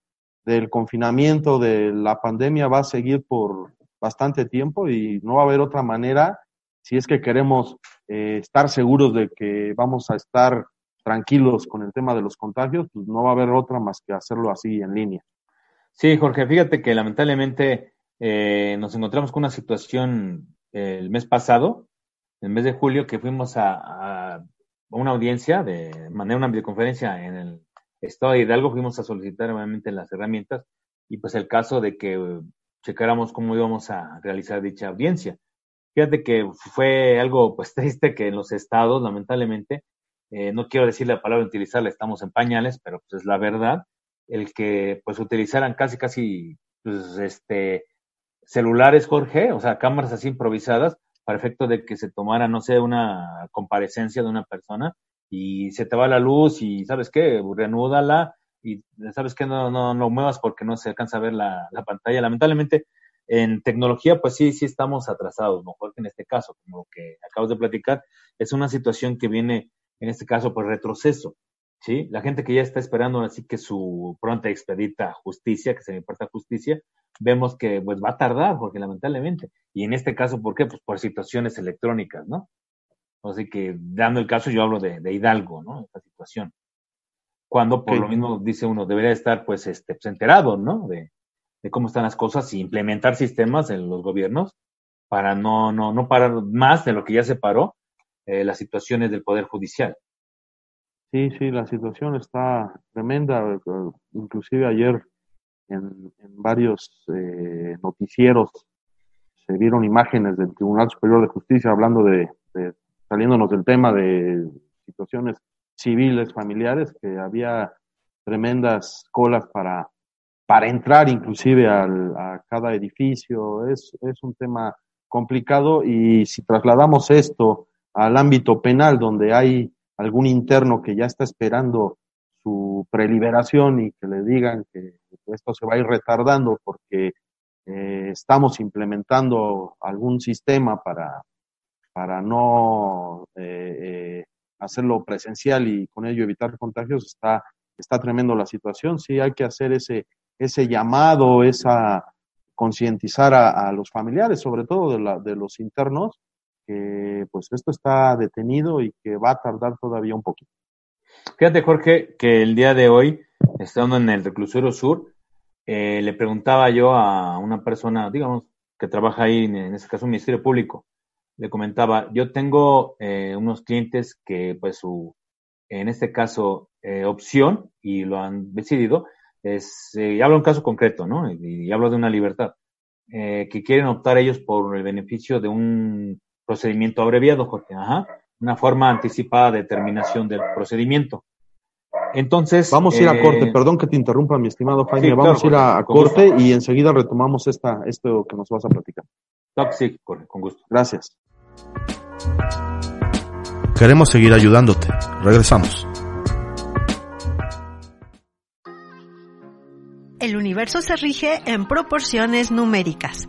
del confinamiento, de la pandemia va a seguir por bastante tiempo y no va a haber otra manera si es que queremos eh, estar seguros de que vamos a estar tranquilos con el tema de los contagios, pues no va a haber otra más que hacerlo así en línea. Sí, Jorge, fíjate que lamentablemente eh, nos encontramos con una situación el mes pasado, el mes de julio, que fuimos a una audiencia, de manera una videoconferencia en el estado de Hidalgo, fuimos a solicitar nuevamente las herramientas y pues el caso de que checáramos cómo íbamos a realizar dicha audiencia. Fíjate que fue algo pues triste que en los estados, lamentablemente, eh, no quiero decir la palabra utilizarla, estamos en pañales, pero pues es la verdad, el que pues utilizaran casi casi pues este celulares, Jorge, o sea, cámaras así improvisadas para efecto de que se tomara, no sé, una comparecencia de una persona y se te va la luz y, ¿sabes qué? Reanúdala y sabes que no, no, no muevas porque no se alcanza a ver la, la pantalla. Lamentablemente, en tecnología, pues sí, sí estamos atrasados, mejor que en este caso, como lo que acabas de platicar, es una situación que viene, en este caso, por retroceso, ¿sí? La gente que ya está esperando así que su pronta expedita justicia, que se le importa justicia, vemos que pues va a tardar, porque lamentablemente, y en este caso, ¿por qué? Pues por situaciones electrónicas, ¿no? Así que, dando el caso, yo hablo de, de Hidalgo, ¿no? Esta situación. Cuando, por lo mismo, dice uno, debería estar, pues, este, pues, enterado, ¿no? De, de cómo están las cosas y implementar sistemas en los gobiernos para no, no, no parar más de lo que ya se paró eh, las situaciones del Poder Judicial. Sí, sí, la situación está tremenda. Inclusive ayer en, varios eh, noticieros se vieron imágenes del Tribunal Superior de Justicia hablando de, de, saliéndonos del tema de situaciones civiles, familiares, que había tremendas colas para para entrar inclusive al, a cada edificio. Es, es un tema complicado y si trasladamos esto al ámbito penal, donde hay algún interno que ya está esperando su preliberación y que le digan que esto se va a ir retardando porque eh, estamos implementando algún sistema para, para no eh, eh, hacerlo presencial y con ello evitar contagios, está, está tremendo la situación. Sí hay que hacer ese ese llamado, esa concientizar a, a, los familiares, sobre todo de, la, de los internos, que pues esto está detenido y que va a tardar todavía un poquito. Fíjate, Jorge, que el día de hoy, estando en el reclusorio sur, eh, le preguntaba yo a una persona, digamos, que trabaja ahí, en, este caso, un Ministerio Público, le comentaba, yo tengo eh, unos clientes que, pues, su, en este caso, eh, opción, y lo han decidido, es, eh, hablo de un caso concreto, ¿no? Y, y hablo de una libertad, que quieren optar ellos por el beneficio de un procedimiento abreviado, Jorge, ajá, una forma anticipada de terminación del procedimiento. Entonces. Vamos a ir a corte, perdón que te interrumpa, mi estimado Jaime, sí, vamos claro, a ir a, a corte gusto. y enseguida retomamos esta, esto que nos vas a platicar. Sí, con gusto. Gracias. Queremos seguir ayudándote. Regresamos. El universo se rige en proporciones numéricas.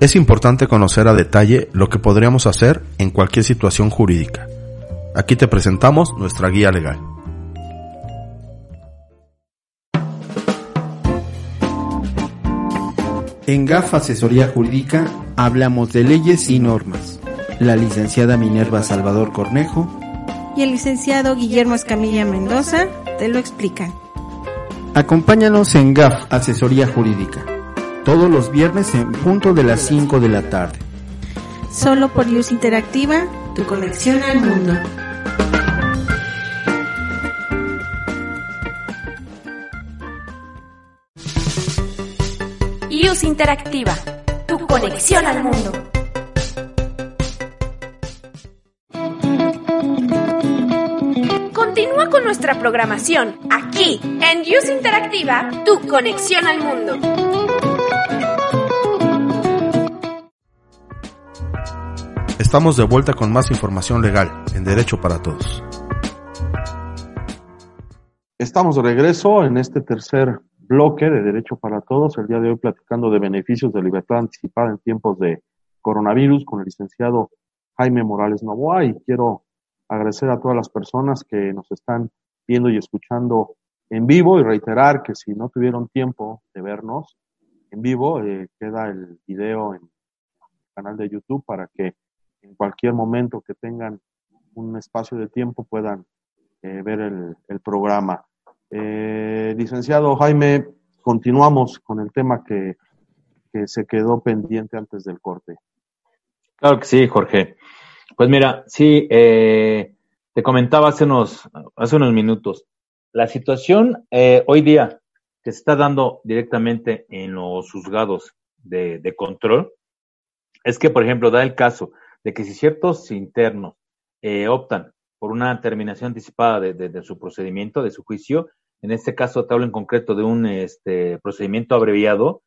Es importante conocer a detalle lo que podríamos hacer en cualquier situación jurídica. Aquí te presentamos nuestra guía legal. En GAF Asesoría Jurídica hablamos de leyes y normas. La licenciada Minerva Salvador Cornejo y el licenciado Guillermo Escamilla Mendoza te lo explican. Acompáñanos en GAF Asesoría Jurídica todos los viernes en punto de las 5 de la tarde. Solo por Luz Interactiva, tu conexión al mundo. Luz Interactiva, tu conexión al mundo. Continúa con nuestra programación aquí en Use Interactiva, tu conexión al mundo. Estamos de vuelta con más información legal en Derecho para Todos. Estamos de regreso en este tercer bloque de Derecho para Todos, el día de hoy platicando de beneficios de libertad anticipada en tiempos de coronavirus con el licenciado Jaime Morales Novoa y quiero agradecer a todas las personas que nos están viendo y escuchando en vivo y reiterar que si no tuvieron tiempo de vernos en vivo, eh, queda el video en el canal de YouTube para que en cualquier momento que tengan un espacio de tiempo puedan eh, ver el, programa. Eh, licenciado Jaime, continuamos con el tema que, que, se quedó pendiente antes del corte. Claro que sí, Jorge. Pues mira, sí, eh, te comentaba hace unos, hace unos minutos, la situación eh, hoy día que se está dando directamente en los juzgados de, control es que, por ejemplo, da el caso de que si ciertos internos eh, optan por una terminación anticipada de, su procedimiento, de su juicio, en este caso te hablo en concreto de un este, procedimiento abreviado,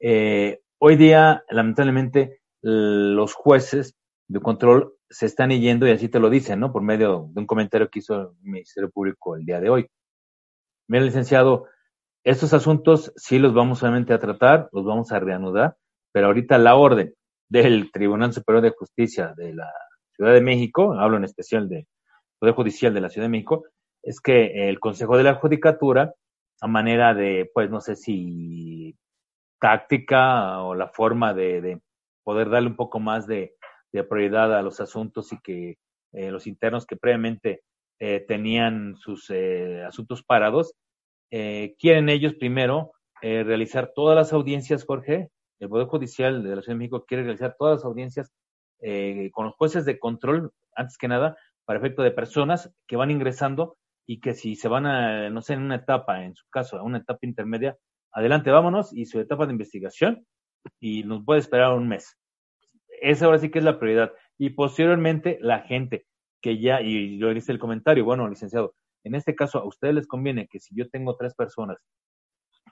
eh, hoy día, lamentablemente, los jueces de control se están yendo y así te lo dicen, ¿no? Por medio de un comentario que hizo el Ministerio Público el día de hoy. Mira, licenciado, estos asuntos sí los vamos solamente a tratar, los vamos a reanudar, pero ahorita la orden del Tribunal Superior de Justicia de la Ciudad de México, hablo en especial del Poder Judicial de la Ciudad de México, es que el Consejo de la Judicatura, a manera de, pues no sé si táctica o la forma de, poder darle un poco más de, prioridad a los asuntos y que eh, los internos que previamente eh, tenían sus eh, asuntos parados, eh, quieren ellos primero realizar todas las audiencias, Jorge. El Poder Judicial de la Ciudad de México quiere realizar todas las audiencias eh, con los jueces de control, antes que nada, para efecto de personas que van ingresando y que si se van a, no sé, en una etapa, en su caso, a una etapa intermedia, adelante, vámonos, y su etapa de investigación, y nos puede esperar un mes. Esa ahora sí que es la prioridad. Y posteriormente, la gente que ya, y yo hice el comentario, bueno, licenciado, en este caso, a ustedes les conviene que si yo tengo tres personas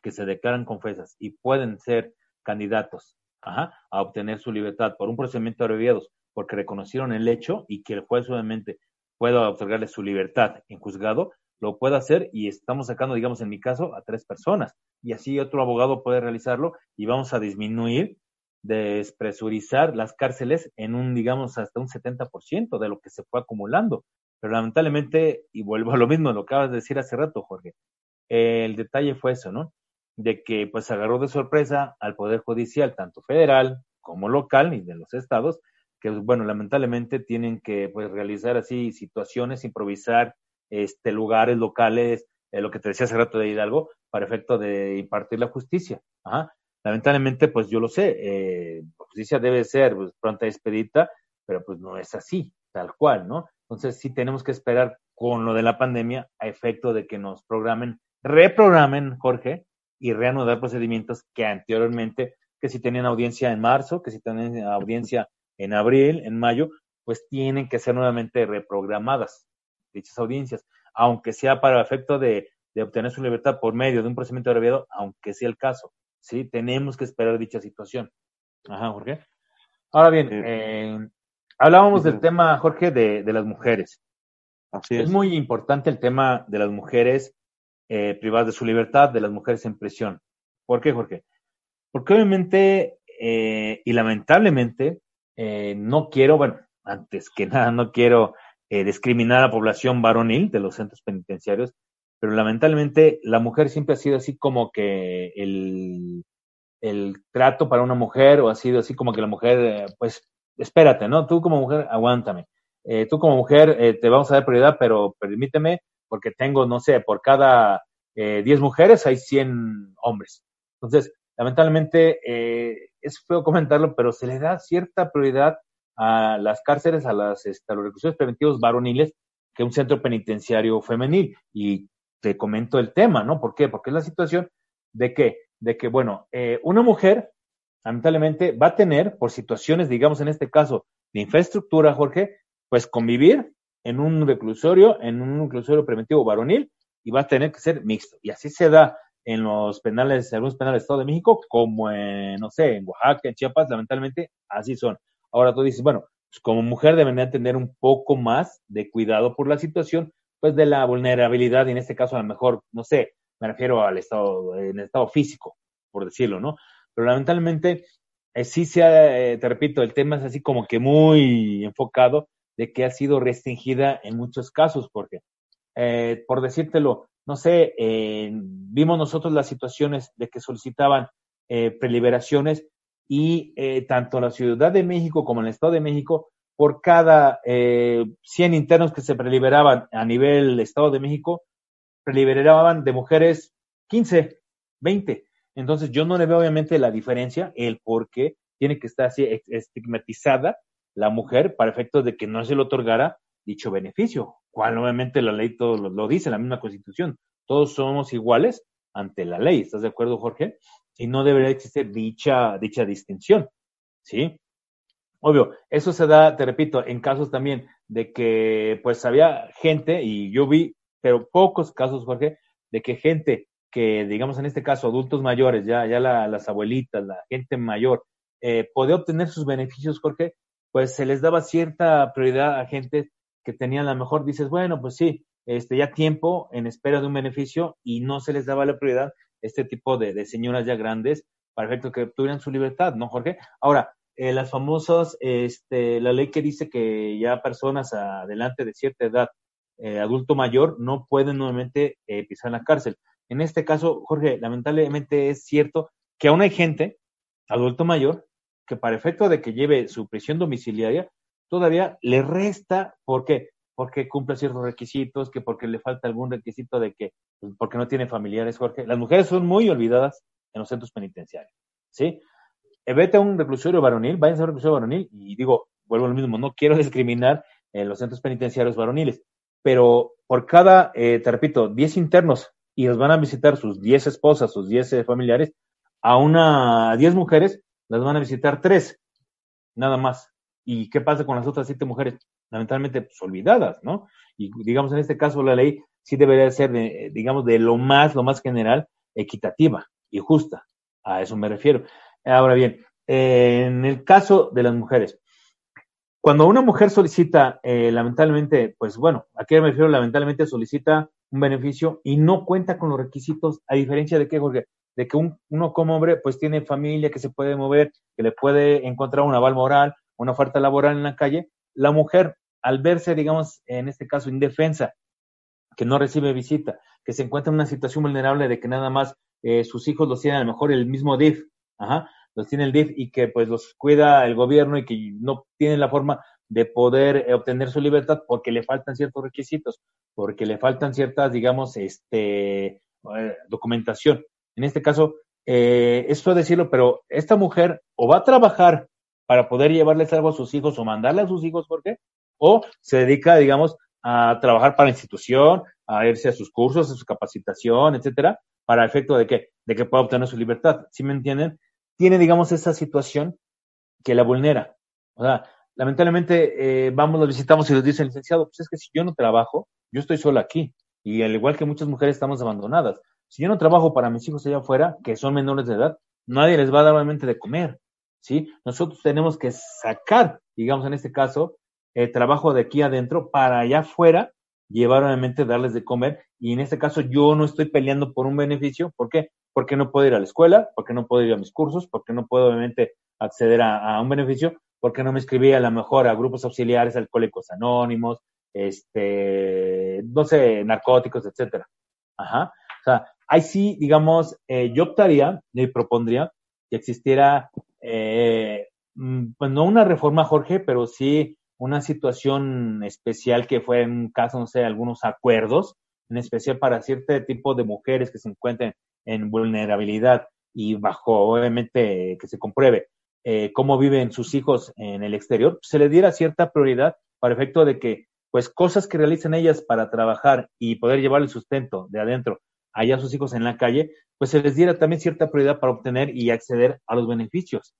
que se declaran confesas y pueden ser candidatos a obtener su libertad por un procedimiento abreviado porque reconocieron el hecho y que el juez obviamente pueda otorgarle su libertad en juzgado, lo puede hacer y estamos sacando, digamos, en mi caso, a tres personas. Y así otro abogado puede realizarlo y vamos a disminuir, despresurizar las cárceles en un, digamos, hasta un 70% de lo que se fue acumulando. Pero lamentablemente, y vuelvo a lo mismo, lo acabas de decir hace rato, Jorge, el detalle fue eso, ¿no? De que pues agarró de sorpresa al Poder Judicial, tanto federal como local y de los estados, que bueno, lamentablemente tienen que pues realizar así situaciones, improvisar este lugares locales, eh, lo que te decía hace rato de Hidalgo, para efecto de impartir la justicia. Ajá. Lamentablemente, pues yo lo sé, eh, la justicia debe ser pues, pronta y expedita, pero pues no es así, tal cual, ¿no? Entonces sí tenemos que esperar con lo de la pandemia a efecto de que nos programen, reprogramen, Jorge, y reanudar procedimientos que anteriormente, que si tenían audiencia en marzo, que si tenían audiencia en abril, en mayo, pues tienen que ser nuevamente reprogramadas dichas audiencias, aunque sea para efecto de, obtener su libertad por medio de un procedimiento abreviado, aunque sea el caso, ¿sí? Tenemos que esperar dicha situación. Ajá, Jorge. Ahora bien, eh, Hablábamos del tema, Jorge, de, las mujeres. Así es. es. muy importante el tema de las mujeres eh, privadas de su libertad, de las mujeres en prisión. ¿Por qué, Jorge? Porque obviamente eh, y lamentablemente eh, no quiero, bueno, antes que nada, no quiero discriminar a la población varonil de los centros penitenciarios, pero lamentablemente la mujer siempre ha sido así como que el, el trato para una mujer o ha sido así como que la mujer, pues, espérate, ¿no? Tú como mujer, aguántame. Eh, tú como mujer eh, te vamos a dar prioridad, pero permíteme, porque tengo, no sé, por cada eh, 10 mujeres hay 100 hombres. Entonces, lamentablemente, eh, es feo comentarlo, pero se le da cierta prioridad a las cárceles, a, las, este, a los reclusos preventivos varoniles, que un centro penitenciario femenil. Y te comento el tema, ¿no? ¿Por qué? Porque es la situación de que, de que bueno, una mujer lamentablemente va a tener, por situaciones, digamos en este caso, de infraestructura, Jorge, pues convivir en un reclusorio, en un reclusorio preventivo varonil, y va a tener que ser mixto. Y así se da en los penales, en algunos penales del Estado de México, como en, no sé, en Oaxaca, en Chiapas, lamentablemente, así son. Ahora tú dices, bueno, pues como mujer debería tener un poco más de cuidado por la situación, pues de la vulnerabilidad, y en este caso a lo mejor, no sé, me refiero al estado, en el estado físico, por decirlo, ¿no? pero lamentablemente eh, sí se ha, eh, te repito, el tema es así como que muy enfocado de que ha sido restringida en muchos casos, porque, eh, por decírtelo, no sé, vimos nosotros las situaciones de que solicitaban preliberaciones y tanto la Ciudad de México como el Estado de México, por cada 100 internos que se preliberaban a nivel Estado de México, preliberaban de mujeres 15, 20. Entonces yo no le veo obviamente la diferencia, el por qué tiene que estar así estigmatizada la mujer para efectos de que no se le otorgara dicho beneficio, cual obviamente la ley todo lo, dice, la misma constitución, todos somos iguales ante la ley. ¿Estás de acuerdo, Jorge? Y no debería existir dicha, dicha distinción. ¿Sí? Obvio, eso se da, te repito, en casos también de que pues había gente, y yo vi, pero pocos casos, Jorge, de que gente que, digamos en este caso, adultos mayores, ya, ya las abuelitas, la gente mayor, eh, podía obtener sus beneficios, Jorge, pues se les daba cierta prioridad a gente que tenían a lo mejor, dices, bueno, pues sí, este, ya tiempo en espera de un beneficio y no se les daba la prioridad este tipo de, señoras ya grandes para efecto que tuvieran su libertad, ¿no, Jorge? Ahora, eh, las famosas, este, la ley que dice que ya personas adelante de cierta edad, eh, adulto mayor, no pueden nuevamente eh, pisar la cárcel. En este caso, Jorge, lamentablemente es cierto que aún hay gente, adulto mayor, que para efecto de que lleve su prisión domiciliaria, todavía le resta, ¿por qué? Porque cumple ciertos requisitos, que porque le falta algún requisito de que, pues, porque no tiene familiares, Jorge. Las mujeres son muy olvidadas en los centros penitenciarios, ¿sí? Eh, vete a un reclusorio varonil, váyanse a un reclusorio varonil, y digo, vuelvo a lo mismo, no quiero discriminar en los centros penitenciarios varoniles, pero por cada, eh, te repito, 10 internos y los van a visitar sus 10 esposas, sus 10 eh, familiares, a una 10 mujeres las van a visitar 3, nada más. ¿Y qué pasa con las otras 7 mujeres? Lamentablemente, pues olvidadas, ¿no? Y digamos, en este caso, la ley sí debería ser, de, digamos, de lo más, lo más general, equitativa y justa. A eso me refiero. Ahora bien, en el caso de las mujeres, cuando una mujer solicita, eh, lamentablemente, pues bueno, ¿a qué me refiero? Lamentablemente solicita un beneficio y no cuenta con los requisitos, a diferencia de que, Jorge, de que uno como hombre, pues tiene familia que se puede mover, que le puede encontrar un aval moral, una oferta laboral en la calle, la mujer, al verse, digamos, en este caso, indefensa, que no recibe visita, que se encuentra en una situación vulnerable de que nada más eh, sus hijos los tienen a lo mejor el mismo DIF, Ajá, los tiene el DIF y que pues los cuida el gobierno y que no tienen la forma de poder eh, obtener su libertad porque le faltan ciertos requisitos, porque le faltan ciertas, digamos, este, eh, documentación. En este caso, eh, esto decirlo, pero esta mujer o va a trabajar para poder llevarles algo a sus hijos o mandarle a sus hijos, ¿por qué? O se dedica, digamos, a trabajar para la institución, a irse a sus cursos, a su capacitación, etcétera, para efecto de que, de que pueda obtener su libertad. ¿Sí me entienden? tiene, digamos, esa situación que la vulnera. O sea, lamentablemente eh, vamos, los visitamos y nos dicen, licenciado, pues es que si yo no trabajo, yo estoy sola aquí. Y al igual que muchas mujeres estamos abandonadas. Si yo no trabajo para mis hijos allá afuera, que son menores de edad, nadie les va a dar realmente de comer. ¿sí? Nosotros tenemos que sacar, digamos en este caso, el trabajo de aquí adentro para allá afuera llevar obviamente darles de comer y en este caso yo no estoy peleando por un beneficio, ¿por qué? Porque no puedo ir a la escuela, porque no puedo ir a mis cursos, porque no puedo obviamente acceder a, un beneficio, porque no me inscribí a lo mejor a grupos auxiliares, alcohólicos anónimos, este, no sé, narcóticos, etcétera. Ajá. O sea, ahí sí, digamos, eh, yo optaría y propondría que existiera, eh, mm, pues no una reforma, Jorge, pero sí una situación especial que fue en un caso, no sé, algunos acuerdos, en especial para cierto tipo de mujeres que se encuentren en vulnerabilidad y bajo, obviamente, que se compruebe eh, cómo viven sus hijos en el exterior, se les diera cierta prioridad para efecto de que, pues, cosas que realicen ellas para trabajar y poder llevar el sustento de adentro allá a sus hijos en la calle, pues se les diera también cierta prioridad para obtener y acceder a los beneficios.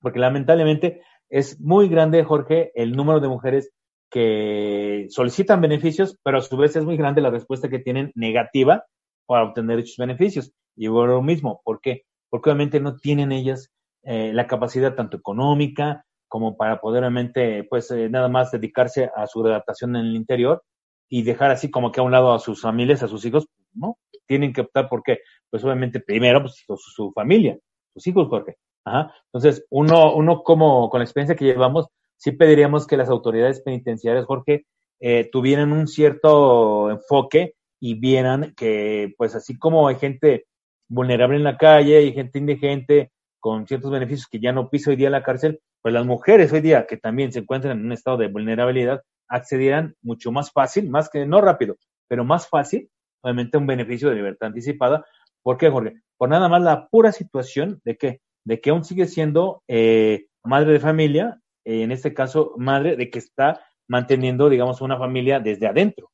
Porque lamentablemente es muy grande, Jorge, el número de mujeres que solicitan beneficios, pero a su vez es muy grande la respuesta que tienen negativa para obtener dichos beneficios. Y por lo mismo, ¿por qué? Porque obviamente no tienen ellas eh, la capacidad tanto económica como para poder obviamente, pues eh, nada más dedicarse a su adaptación en el interior y dejar así como que a un lado a sus familias, a sus hijos, ¿no? Tienen que optar por qué? Pues obviamente primero pues, su, familia, sus hijos, Jorge. Ajá. Entonces, uno, uno como con la experiencia que llevamos, sí pediríamos que las autoridades penitenciarias, Jorge, eh, tuvieran un cierto enfoque y vieran que, pues así como hay gente vulnerable en la calle y gente indigente con ciertos beneficios que ya no pisa hoy día la cárcel, pues las mujeres hoy día que también se encuentran en un estado de vulnerabilidad accedieran mucho más fácil, más que no rápido, pero más fácil, obviamente un beneficio de libertad anticipada. ¿Por qué, Jorge? Por nada más la pura situación de que de que aún sigue siendo eh, madre de familia, eh, en este caso madre de que está manteniendo, digamos, una familia desde adentro.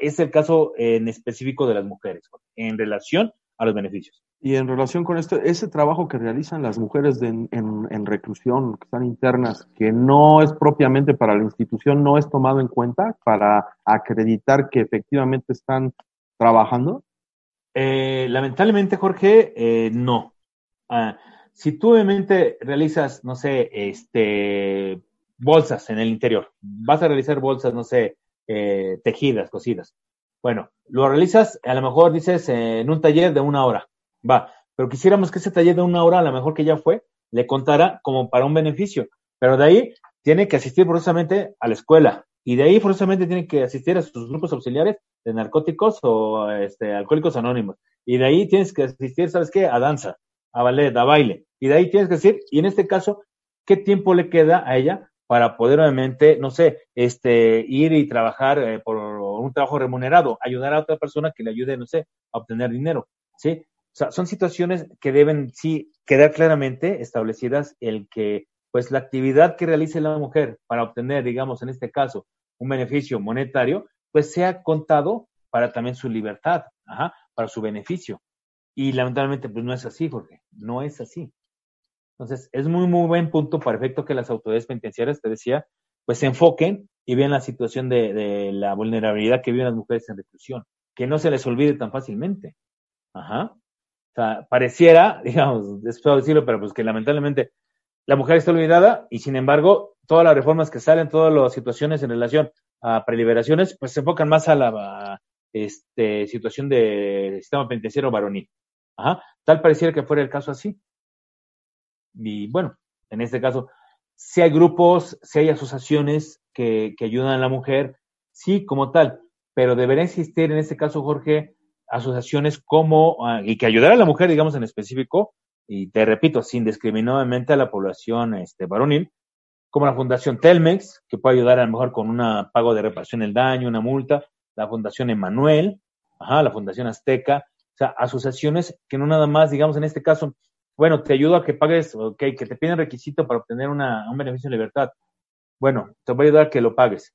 Es el caso en específico de las mujeres, en relación a los beneficios. Y en relación con esto, ese trabajo que realizan las mujeres en, en, reclusión, que están internas, que no es propiamente para la institución, no es tomado en cuenta para acreditar que efectivamente están trabajando? Eh, lamentablemente, Jorge, eh, no. Ah, si tú obviamente realizas, no sé, este, bolsas en el interior, vas a realizar bolsas, no sé, eh, tejidas, cosidas. Bueno, lo realizas, a lo mejor dices en un taller de una hora va, pero quisiéramos que ese taller de una hora, a lo mejor que ya fue, le contara como para un beneficio, pero de ahí tiene que asistir forzosamente a la escuela y de ahí forzosamente tiene que asistir a sus grupos auxiliares de narcóticos o este, alcohólicos anónimos y de ahí tienes que asistir, ¿sabes qué? A danza, a ballet, a baile y de ahí tienes que decir, y en este caso, ¿qué tiempo le queda a ella para poder obviamente, no sé, este, ir y trabajar eh, por un trabajo remunerado, ayudar a otra persona que le ayude, no sé, a obtener dinero, ¿sí? Son situaciones que deben sí quedar claramente establecidas el que pues la actividad que realice la mujer para obtener, digamos, en este caso, un beneficio monetario, pues sea contado para también su libertad, ajá, para su beneficio. Y lamentablemente, pues no es así, Jorge, no es así. Entonces, es muy, muy buen punto para efecto que las autoridades penitenciarias, te decía, pues se enfoquen y vean la situación de, la vulnerabilidad que viven las mujeres en reclusión, que no se les olvide tan fácilmente. Ajá. O sea, pareciera, digamos, es decirlo, pero pues que lamentablemente la mujer está olvidada y sin embargo todas las reformas que salen, todas las situaciones en relación a preliberaciones, pues se enfocan más a la este, situación del sistema penitenciario varonil. Ajá. Tal pareciera que fuera el caso así. Y bueno, en este caso, si hay grupos, si hay asociaciones que, ayudan a la mujer, sí, como tal, pero debería existir en este caso, Jorge, asociaciones como, ah, y que ayudar a la mujer, digamos en específico, y te repito, sin discriminadamente a la población este, varonil, como la Fundación Telmex, que puede ayudar a lo mejor con un pago de reparación del daño, una multa, la Fundación Emanuel, ajá, la Fundación Azteca, o sea, asociaciones que no nada más, digamos en este caso, bueno, te ayudo a que pagues, ok, que te piden requisito para obtener una, un beneficio de libertad. Bueno, te voy a ayudar a que lo pagues.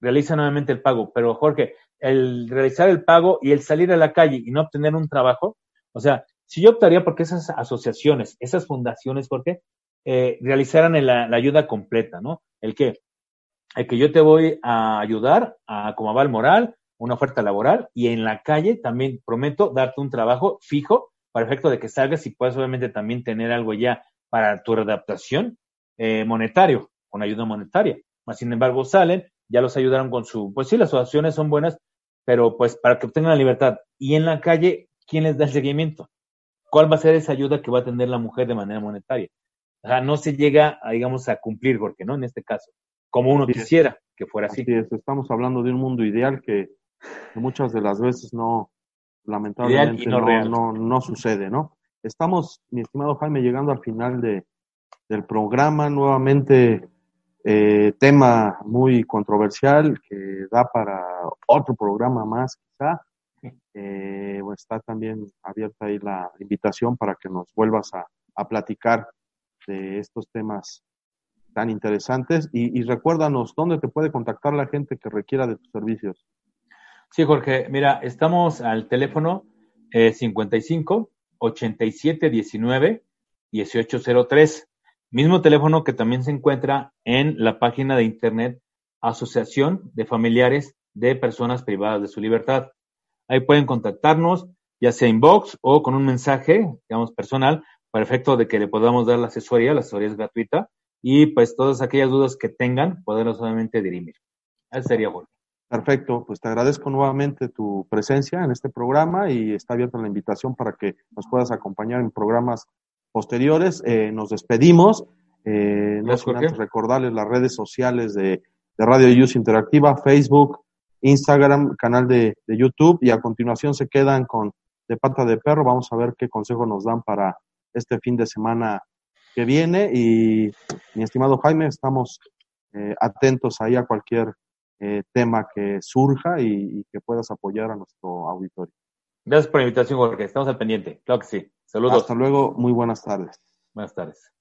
Realiza nuevamente el pago, pero Jorge, el realizar el pago y el salir a la calle y no obtener un trabajo, o sea, si yo optaría porque esas asociaciones, esas fundaciones, porque eh, realizaran la, ayuda completa, ¿no? El que, el que yo te voy a ayudar a como aval moral, una oferta laboral y en la calle también prometo darte un trabajo fijo para efecto de que salgas y puedas obviamente también tener algo ya para tu readaptación eh, monetario, con ayuda monetaria. sin embargo, salen, ya los ayudaron con su, pues sí, las asociaciones son buenas, pero pues para que obtengan la libertad. Y en la calle, ¿quién les da el seguimiento? ¿Cuál va a ser esa ayuda que va a tener la mujer de manera monetaria? No se llega, a, digamos, a cumplir, porque no en este caso, como uno quisiera que fuera así. Estamos hablando de un mundo ideal que muchas de las veces no, lamentablemente no, no, sucede, ¿no? Estamos, mi estimado Jaime, llegando al final de, del programa. Nuevamente eh, tema muy controversial que da para otro programa más quizá. Eh, está también abierta ahí la invitación para que nos vuelvas a, platicar de estos temas tan interesantes y, recuérdanos dónde te puede contactar la gente que requiera de tus servicios. Sí, Jorge, mira, estamos al teléfono eh, 55 87 19 1803. Mismo teléfono que también se encuentra en la página de internet Asociación de Familiares de Personas Privadas de su Libertad. Ahí pueden contactarnos, ya sea inbox o con un mensaje, digamos, personal, para efecto de que le podamos dar la asesoría, la asesoría es gratuita, y pues todas aquellas dudas que tengan, poderlos solamente dirimir. Eso sería bueno. Perfecto, pues te agradezco nuevamente tu presencia en este programa y está abierta la invitación para que nos puedas acompañar en programas posteriores. Eh, nos despedimos. Eh, no recordarles las redes sociales de, Radio Use Interactiva, Facebook, Instagram, canal de, YouTube y a continuación se quedan con De Pata de Perro. Vamos a ver qué consejo nos dan para este fin de semana que viene y mi estimado Jaime, estamos eh, atentos ahí a cualquier eh, tema que surja y, y, que puedas apoyar a nuestro auditorio. Gracias por la invitación, Jorge. Estamos al pendiente. Claro que sí. Saludos. Hasta luego, muy buenas tardes. Buenas tardes.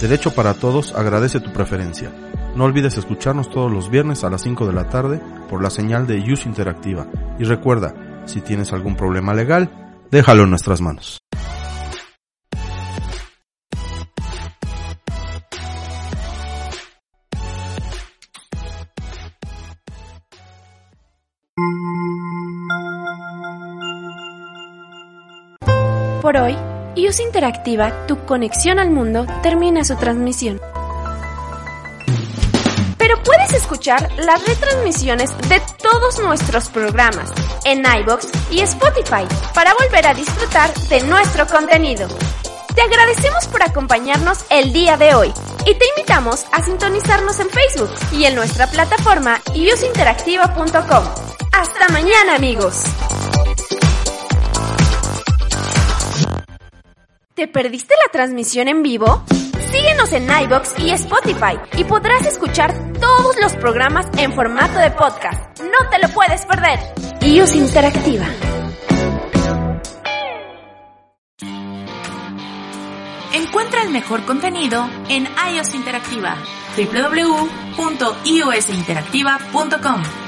Derecho para Todos agradece tu preferencia. No olvides escucharnos todos los viernes a las 5 de la tarde por la señal de Use Interactiva. Y recuerda, Si tienes algún problema legal, déjalo en nuestras manos. Por hoy, IUS Interactiva, tu conexión al mundo, termina su transmisión. Pero puedes escuchar las retransmisiones de todos nuestros programas en iBox y Spotify para volver a disfrutar de nuestro contenido. Te agradecemos por acompañarnos el día de hoy y te invitamos a sintonizarnos en Facebook y en nuestra plataforma iusinteractiva.com. Hasta mañana amigos. ¿Te perdiste la transmisión en vivo? Síguenos en iBox y Spotify y podrás escuchar todos los programas en formato de podcast. No te lo puedes perder. iOS Interactiva. Encuentra el mejor contenido en iOS Interactiva. www.iosinteractiva.com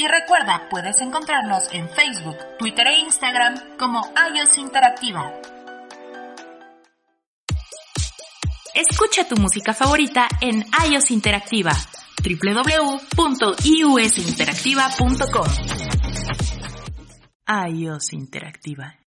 Y recuerda, puedes encontrarnos en Facebook, Twitter e Instagram como iOS Interactiva. Escucha tu música favorita en iOS Interactiva www.iusinteractiva.com iOS Interactiva